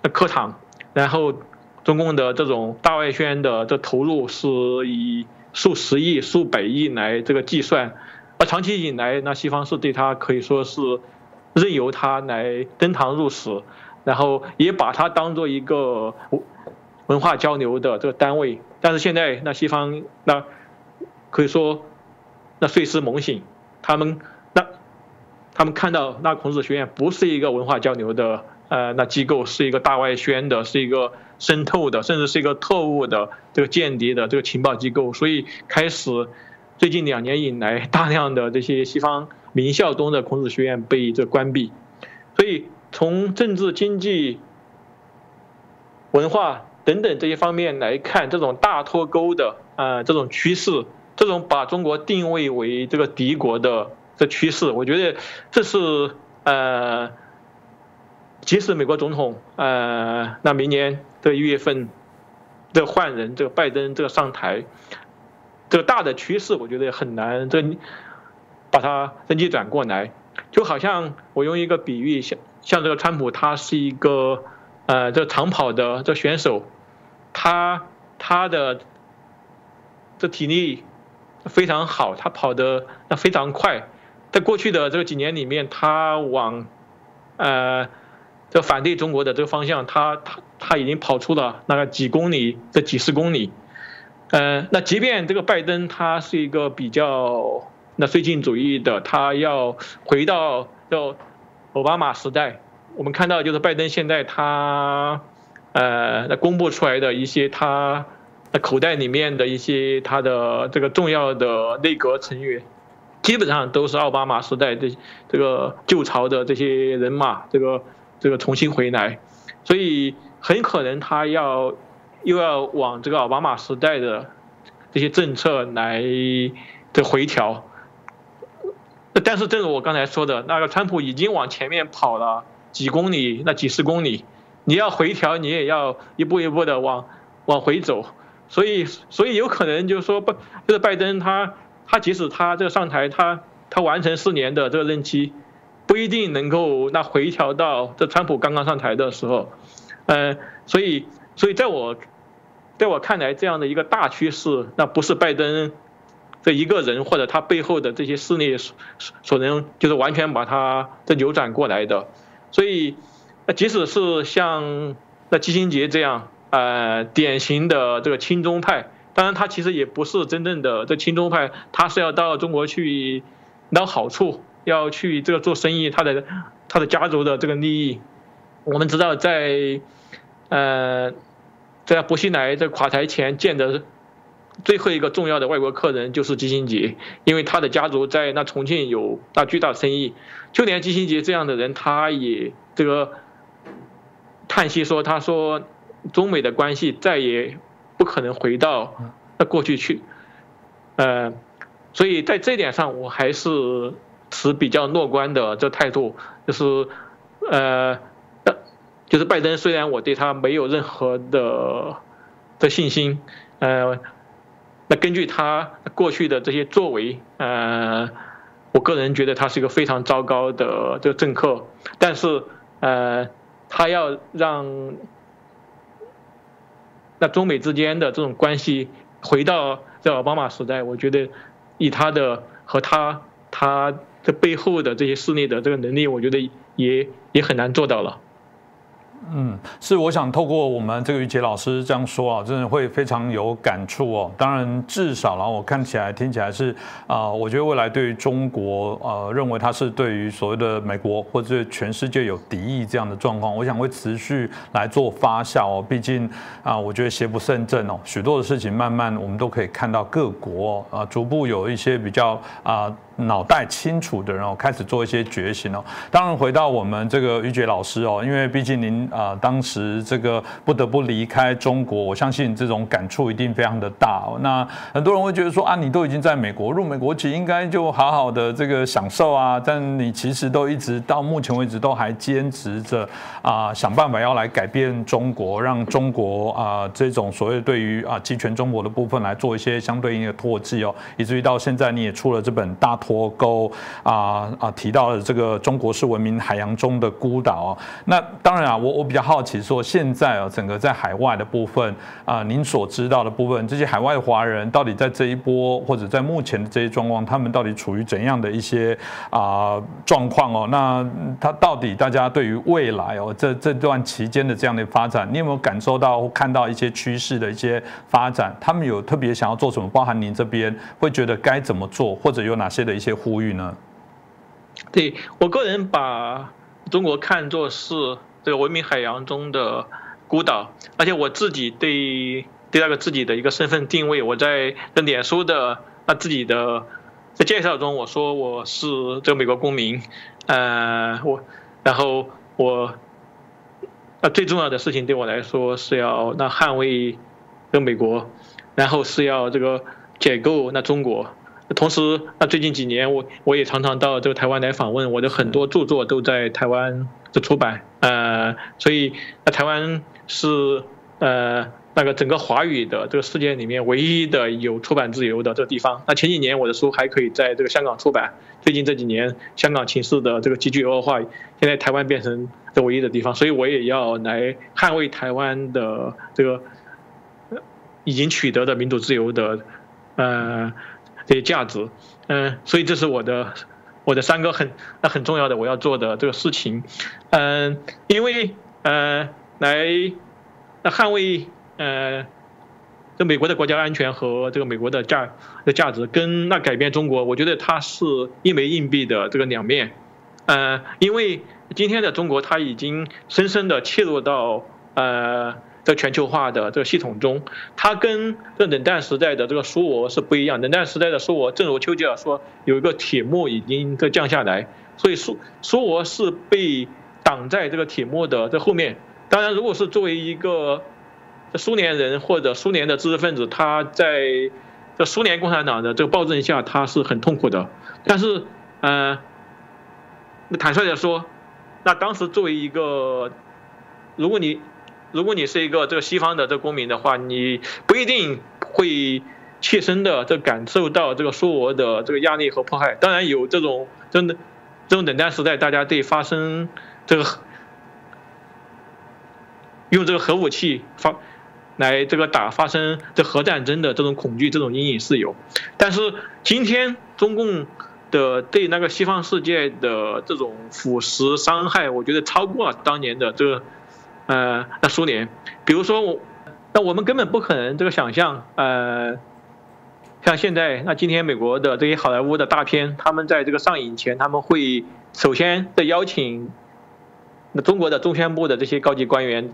的课堂。然后，中共的这种大外宣的这投入是以数十亿、数百亿来这个计算。而长期以来，那西方是对他可以说是任由他来登堂入室，然后也把他当做一个文化交流的这个单位。但是现在，那西方那可以说那睡狮猛醒，他们那他们看到那孔子学院不是一个文化交流的呃那机构，是一个大外宣的，是一个渗透的，甚至是一个特务的这个间谍的这个情报机构，所以开始。最近两年以来，大量的这些西方名校中的孔子学院被这关闭，所以从政治、经济、文化等等这些方面来看，这种大脱钩的呃这种趋势，这种把中国定位为这个敌国的这趋势，我觉得这是呃，即使美国总统呃那明年的一月份的换人，这个拜登这个上台。这个大的趋势，我觉得很难这把它这逆转过来，就好像我用一个比喻，像像这个川普，他是一个呃这长跑的这选手，他他的这体力非常好，他跑的那非常快，在过去的这几年里面，他往呃这反对中国的这个方向，他他他已经跑出了那个几公里，这几十公里。呃，那即便这个拜登他是一个比较那绥靖主义的，他要回到叫奥巴马时代，我们看到就是拜登现在他呃那公布出来的一些他那口袋里面的一些他的这个重要的内阁成员，基本上都是奥巴马时代的这个旧朝的这些人马，这个这个重新回来，所以很可能他要。又要往这个奥巴马时代的这些政策来的回调，但是正如我刚才说的，那个川普已经往前面跑了几公里，那几十公里，你要回调，你也要一步一步的往往回走，所以所以有可能就是说不，就是拜登他他即使他这个上台，他他完成四年的这个任期，不一定能够那回调到这川普刚刚上台的时候，呃，所以所以在我。在我看来，这样的一个大趋势，那不是拜登这一个人或者他背后的这些势力所所能就是完全把它这扭转过来的。所以，那即使是像那基辛杰这样呃典型的这个亲中派，当然他其实也不是真正的这亲中派，他是要到中国去捞好处，要去这个做生意，他的他的家族的这个利益。我们知道，在呃。在薄熙来这垮台前见的最后一个重要的外国客人就是基辛杰，因为他的家族在那重庆有那巨大生意。就连基辛杰这样的人，他也这个叹息说：“他说中美的关系再也不可能回到那过去去。”呃，所以在这点上，我还是持比较乐观的这态度，就是呃。就是拜登，虽然我对他没有任何的的信心，呃，根据他过去的这些作为，呃，我个人觉得他是一个非常糟糕的这个政客，但是呃，他要让那中美之间的这种关系回到在奥巴马时代，我觉得以他的和他他这背后的这些势力的这个能力，我觉得也也很难做到了。嗯，是我想透过我们这个于杰老师这样说啊，真的会非常有感触哦。当然，至少然后我看起来、听起来是啊，我觉得未来对于中国呃，认为它是对于所谓的美国或者全世界有敌意这样的状况，我想会持续来做发酵哦。毕竟啊，我觉得邪不胜正哦，许多的事情慢慢我们都可以看到各国啊，逐步有一些比较啊。脑袋清楚的人哦，开始做一些觉醒哦。当然，回到我们这个于杰老师哦，因为毕竟您啊，当时这个不得不离开中国，我相信这种感触一定非常的大哦。那很多人会觉得说啊，你都已经在美国入美国籍，应该就好好的这个享受啊。但你其实都一直到目前为止都还坚持着啊，想办法要来改变中国，让中国啊这种所谓对于啊集权中国的部分来做一些相对应的唾弃哦，以至于到现在你也出了这本大。脱钩啊啊！提到了这个中国是文明海洋中的孤岛那当然啊，我我比较好奇说，现在啊，整个在海外的部分啊，您所知道的部分，这些海外华人到底在这一波或者在目前的这些状况，他们到底处于怎样的一些啊状况哦？那他到底大家对于未来哦，这这段期间的这样的发展，你有没有感受到看到一些趋势的一些发展？他们有特别想要做什么？包含您这边会觉得该怎么做，或者有哪些的？一些呼吁呢？对我个人把中国看作是这个文明海洋中的孤岛，而且我自己对对那个自己的一个身份定位，我在脸书的那自己的在介绍中，我说我是这个美国公民，呃，我然后我那最重要的事情对我来说是要那捍卫这个美国，然后是要这个解构那中国。同时，那最近几年，我我也常常到这个台湾来访问，我的很多著作都在台湾的出版，呃，所以那台湾是呃那个整个华语的这个世界里面唯一的有出版自由的这个地方。那前几年我的书还可以在这个香港出版，最近这几年香港情势的这个急剧恶化，现在台湾变成这唯一的地方，所以我也要来捍卫台湾的这个已经取得的民主自由的，呃。这些价值，嗯，所以这是我的我的三个很那很重要的我要做的这个事情，嗯，因为呃来那捍卫呃这美国的国家安全和这个美国的价的价值跟那改变中国，我觉得它是一枚硬币的这个两面，呃，因为今天的中国它已经深深的切入到呃。在全球化的这个系统中，它跟这冷战时代的这个苏俄是不一样。冷战时代的苏俄，正如丘吉尔说，有一个铁幕已经在降下来，所以苏苏俄是被挡在这个铁幕的这后面。当然，如果是作为一个苏联人或者苏联的知识分子，他在这苏联共产党的这个暴政下，他是很痛苦的。但是，嗯，坦率的说，那当时作为一个，如果你如果你是一个这个西方的这个公民的话，你不一定会切身的这感受到这个苏俄的这个压力和迫害。当然有这种真的这种冷战时代，大家对发生这个用这个核武器发来这个打发生这核战争的这种恐惧、这种阴影是有。但是今天中共的对那个西方世界的这种腐蚀伤害，我觉得超过了当年的这个。呃，那苏联，比如说我，那我们根本不可能这个想象，呃，像现在，那今天美国的这些好莱坞的大片，他们在这个上映前，他们会首先的邀请那中国的中宣部的这些高级官员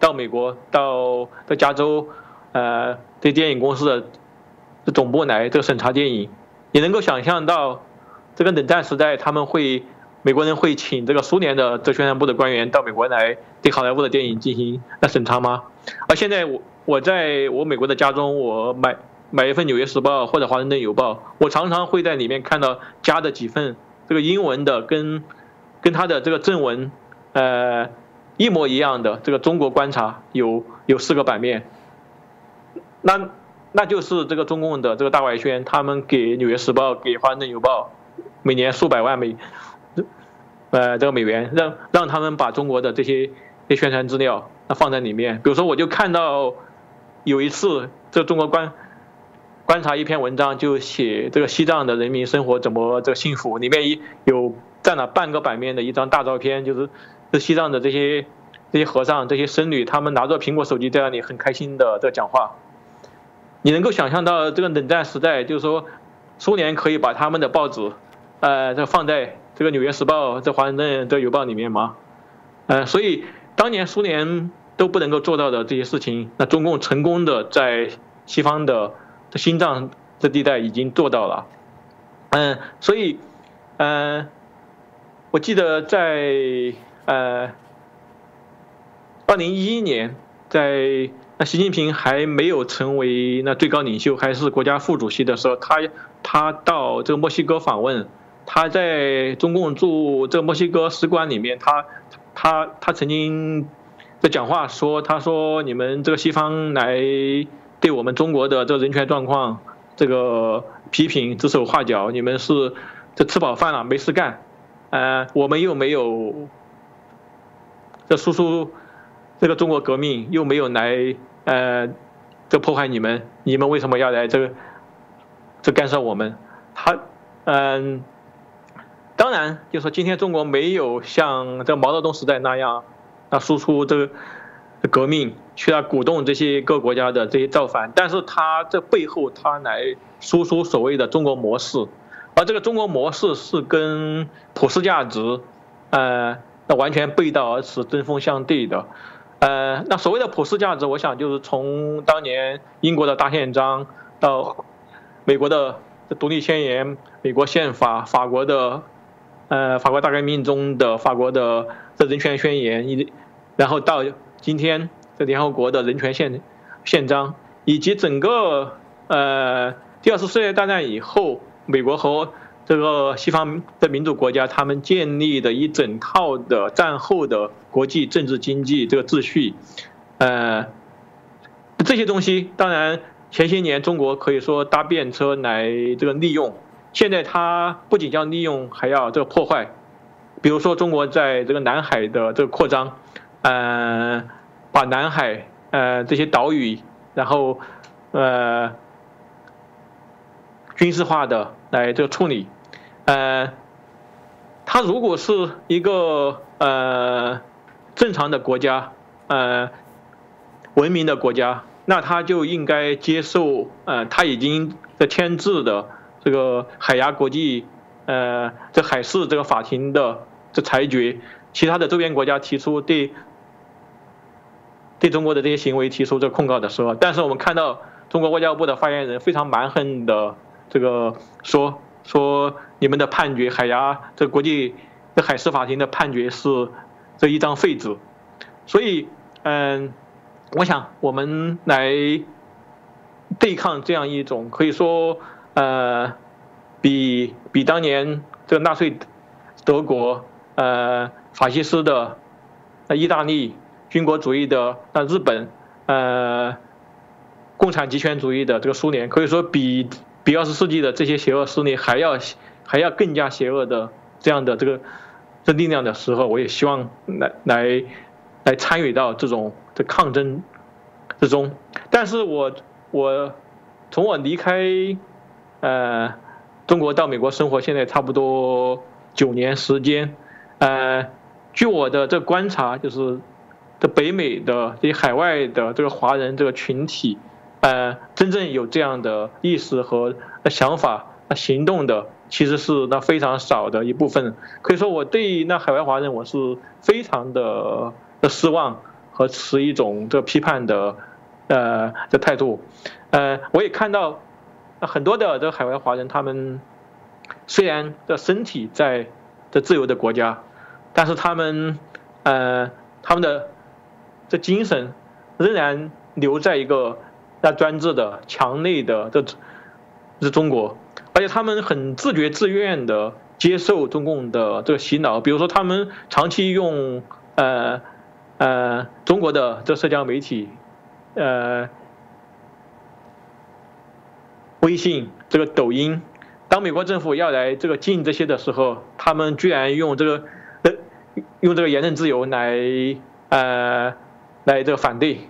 到美国，到到加州，呃，这电影公司的的总部来这个审查电影，你能够想象到这个冷战时代他们会。美国人会请这个苏联的这宣传部的官员到美国来对好莱坞的电影进行那审查吗？而现在我我在我美国的家中，我买买一份《纽约时报》或者《华盛顿邮报》，我常常会在里面看到加的几份这个英文的跟跟他的这个正文呃一模一样的这个中国观察有有四个版面，那那就是这个中共的这个大外宣，他们给《纽约时报》给《华盛顿邮报》每年数百万美，呃，这个美元，让让他们把中国的这些这宣传资料那放在里面。比如说，我就看到有一次，这中国观观察一篇文章，就写这个西藏的人民生活怎么这个幸福，里面一有占了半个版面的一张大照片，就是这西藏的这些这些和尚、这些僧侣，他们拿着苹果手机在那里很开心的在讲话。你能够想象到这个冷战时代，就是说，苏联可以把他们的报纸，呃，这放在这个《纽约时报》、在《华盛顿这邮报》里面吗？呃，所以当年苏联都不能够做到的这些事情，那中共成功的在西方的这心脏这地带已经做到了。嗯，所以，嗯，我记得在呃，二零一一年在。那习近平还没有成为那最高领袖，还是国家副主席的时候，他他到这个墨西哥访问，他在中共驻这墨西哥使馆里面，他他他曾经在讲话说，他说你们这个西方来对我们中国的这个人权状况这个批评指手画脚，你们是这吃饱饭了没事干，呃，我们又没有这输出。这个中国革命又没有来，呃，这破坏你们，你们为什么要来这个，这干涉我们？他，嗯，当然，就说今天中国没有像这毛泽东时代那样，啊，输出这个革命，去来鼓动这些各国家的这些造反，但是他这背后他来输出所谓的中国模式，而这个中国模式是跟普世价值，呃，那完全背道而驰、针锋相对的。呃，那所谓的普世价值，我想就是从当年英国的大宪章到美国的独立宣言、美国宪法、法国的呃法国大革命中的法国的这人权宣言，一然后到今天这联合国的人权宪宪章，以及整个呃第二次世界大战以后美国和这个西方的民主国家，他们建立的一整套的战后的国际政治经济这个秩序，呃，这些东西当然前些年中国可以说搭便车来这个利用，现在它不仅要利用，还要这个破坏。比如说中国在这个南海的这个扩张，呃，把南海呃这些岛屿，然后呃军事化的来这个处理。呃，他如果是一个呃正常的国家，呃文明的国家，那他就应该接受呃他已经的签字的这个海牙国际呃这海事这个法庭的这裁决，其他的周边国家提出对对中国的这些行为提出这控告的时候，但是我们看到中国外交部的发言人非常蛮横的这个说。说你们的判决，海牙这国际这海事法庭的判决是这一张废纸，所以嗯，我想我们来对抗这样一种可以说呃，比比当年这个纳粹德国呃法西斯的意大利军国主义的那日本呃共产极权主义的这个苏联，可以说比。比二十世纪的这些邪恶势力还要还要更加邪恶的这样的这个这力量的时候，我也希望来来来参与到这种的抗争之中。但是我我从我离开呃中国到美国生活，现在差不多九年时间。呃，据我的这观察，就是这北美的这些海外的这个华人这个群体。呃，真正有这样的意识和想法、行动的，其实是那非常少的一部分。可以说，我对那海外华人，我是非常的的失望和持一种这批判的呃的态度。呃，我也看到很多的这海外华人，他们虽然的身体在这自由的国家，但是他们呃他们的这精神仍然留在一个。那专制的、强内的，这是中国，而且他们很自觉自愿的接受中共的这个洗脑。比如说，他们长期用呃呃中国的这社交媒体，呃微信、这个抖音，当美国政府要来这个禁这些的时候，他们居然用这个呃用这个言论自由来呃来这个反对，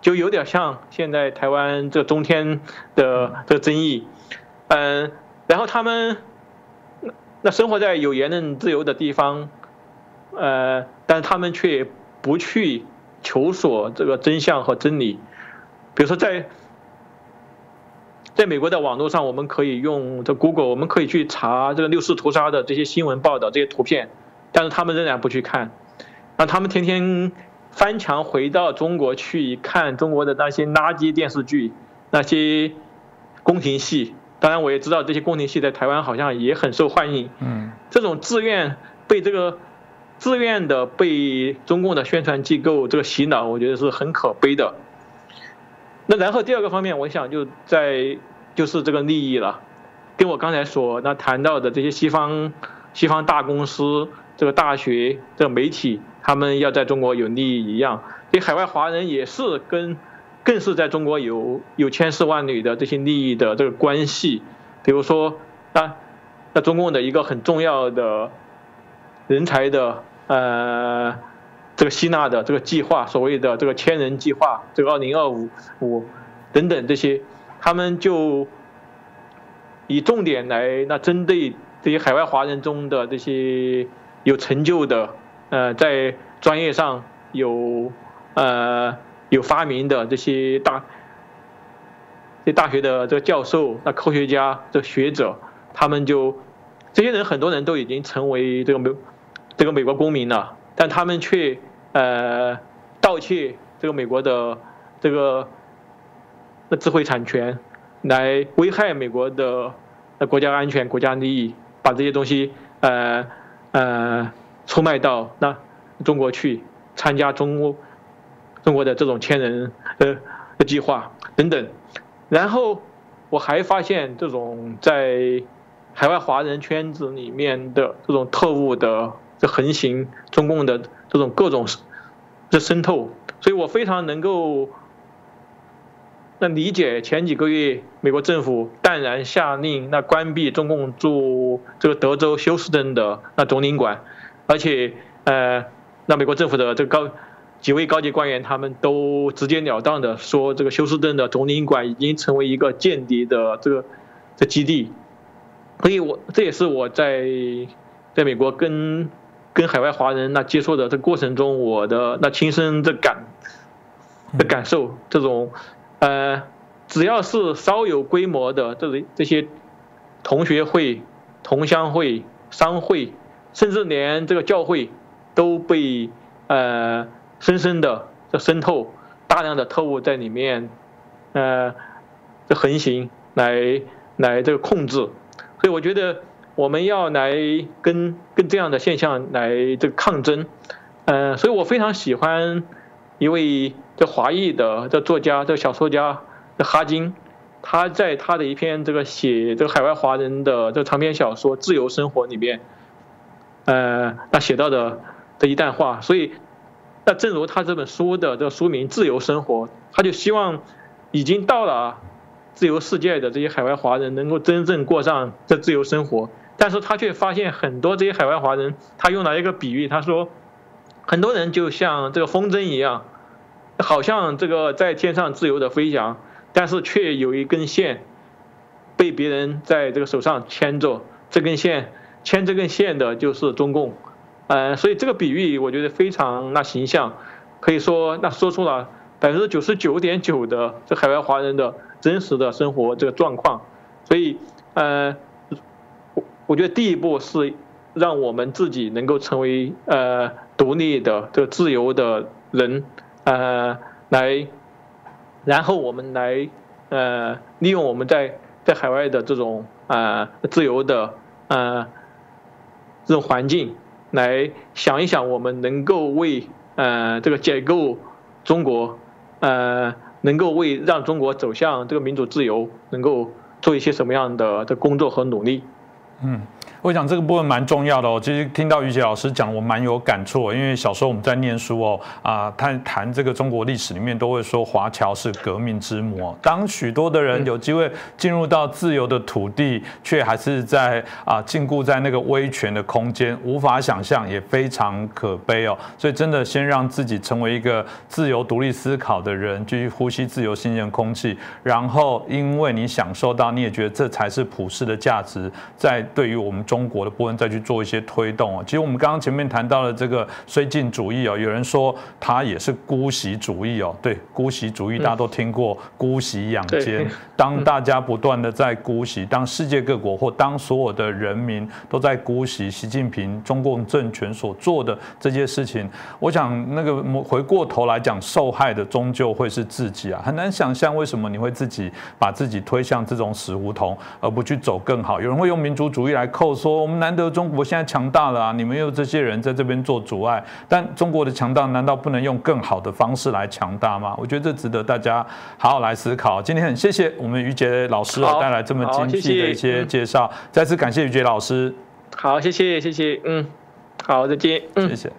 就有点像现在台湾这中天的这个争议，嗯，然后他们那生活在有言论自由的地方，呃，但是他们却不去求索这个真相和真理，比如说在。在美国的网络上，我们可以用这 Google，我们可以去查这个六四屠杀的这些新闻报道、这些图片，但是他们仍然不去看，那他们天天翻墙回到中国去看中国的那些垃圾电视剧、那些宫廷戏。当然，我也知道这些宫廷戏在台湾好像也很受欢迎。嗯，这种自愿被这个自愿的被中共的宣传机构这个洗脑，我觉得是很可悲的。那然后第二个方面，我想就在就是这个利益了，跟我刚才所那谈到的这些西方西方大公司、这个大学、这个媒体，他们要在中国有利益一样，这海外华人也是跟更是在中国有有千丝万缕的这些利益的这个关系。比如说，啊那中共的一个很重要的人才的呃。这个吸纳的这个计划，所谓的这个千人计划，这个二零二五五等等这些，他们就以重点来那针对这些海外华人中的这些有成就的，呃，在专业上有呃有发明的这些大这大学的这个教授、那科学家、这学者，他们就这些人很多人都已经成为这个美这个美国公民了。但他们却呃盗窃这个美国的这个那智慧产权，来危害美国的国家安全、国家利益，把这些东西呃呃出卖到那中国去，参加中国中国的这种千人呃的计划等等。然后我还发现这种在海外华人圈子里面的这种特务的。这横行中共的这种各种的渗透，所以我非常能够那理解前几个月美国政府淡然下令那关闭中共驻这个德州休斯顿的那总领馆，而且呃，那美国政府的这个高几位高级官员他们都直截了当的说，这个休斯顿的总领馆已经成为一个间谍的这个的基地，所以我这也是我在在美国跟。跟海外华人那接触的这过程中，我的那亲身的感的感受，这种呃，只要是稍有规模的这这些同学会、同乡会、商会，甚至连这个教会，都被呃深深的这渗透，大量的特务在里面呃这横行，来来这个控制，所以我觉得。我们要来跟跟这样的现象来这个抗争，呃，所以我非常喜欢一位这华裔的这作家，这小说家这哈金，他在他的一篇这个写这个海外华人的这长篇小说《自由生活》里面，呃，他写到的这一段话，所以那正如他这本书的这个书名《自由生活》，他就希望已经到了自由世界的这些海外华人能够真正过上这自由生活。但是他却发现很多这些海外华人，他用了一个比喻，他说，很多人就像这个风筝一样，好像这个在天上自由的飞翔，但是却有一根线被别人在这个手上牵着，这根线牵这根线的就是中共，呃，所以这个比喻我觉得非常那形象，可以说那说出了百分之九十九点九的这海外华人的真实的生活这个状况，所以呃。我觉得第一步是让我们自己能够成为呃独立的、这个自由的人，呃，来，然后我们来呃利用我们在在海外的这种呃自由的呃这种环境，来想一想我们能够为呃这个解构中国，呃能够为让中国走向这个民主自由，能够做一些什么样的的工作和努力。嗯，我讲这个部分蛮重要的哦。其实听到于杰老师讲，我蛮有感触，因为小时候我们在念书哦，啊，他谈这个中国历史里面都会说华侨是革命之母。当许多的人有机会进入到自由的土地，却还是在啊禁锢在那个威权的空间，无法想象，也非常可悲哦。所以真的先让自己成为一个自由独立思考的人，继续呼吸自由新鲜空气，然后因为你享受到，你也觉得这才是普世的价值，在对于我们。中国的部分再去做一些推动啊。其实我们刚刚前面谈到了这个绥靖主义哦，有人说他也是姑息主义哦。对，姑息主义大家都听过，姑息养奸。当大家不断的在姑息，当世界各国或当所有的人民都在姑息习近平中共政权所做的这些事情，我想那个回过头来讲，受害的终究会是自己啊。很难想象为什么你会自己把自己推向这种死胡同，而不去走更好。有人会用民族主义来扣。说我们难得中国现在强大了啊！你们有这些人在这边做阻碍，但中国的强大难道不能用更好的方式来强大吗？我觉得这值得大家好好来思考。今天很谢谢我们于杰老师带来这么精辟的一些介绍，再次感谢于杰老师。好，谢谢谢谢，嗯，好，再见，谢谢。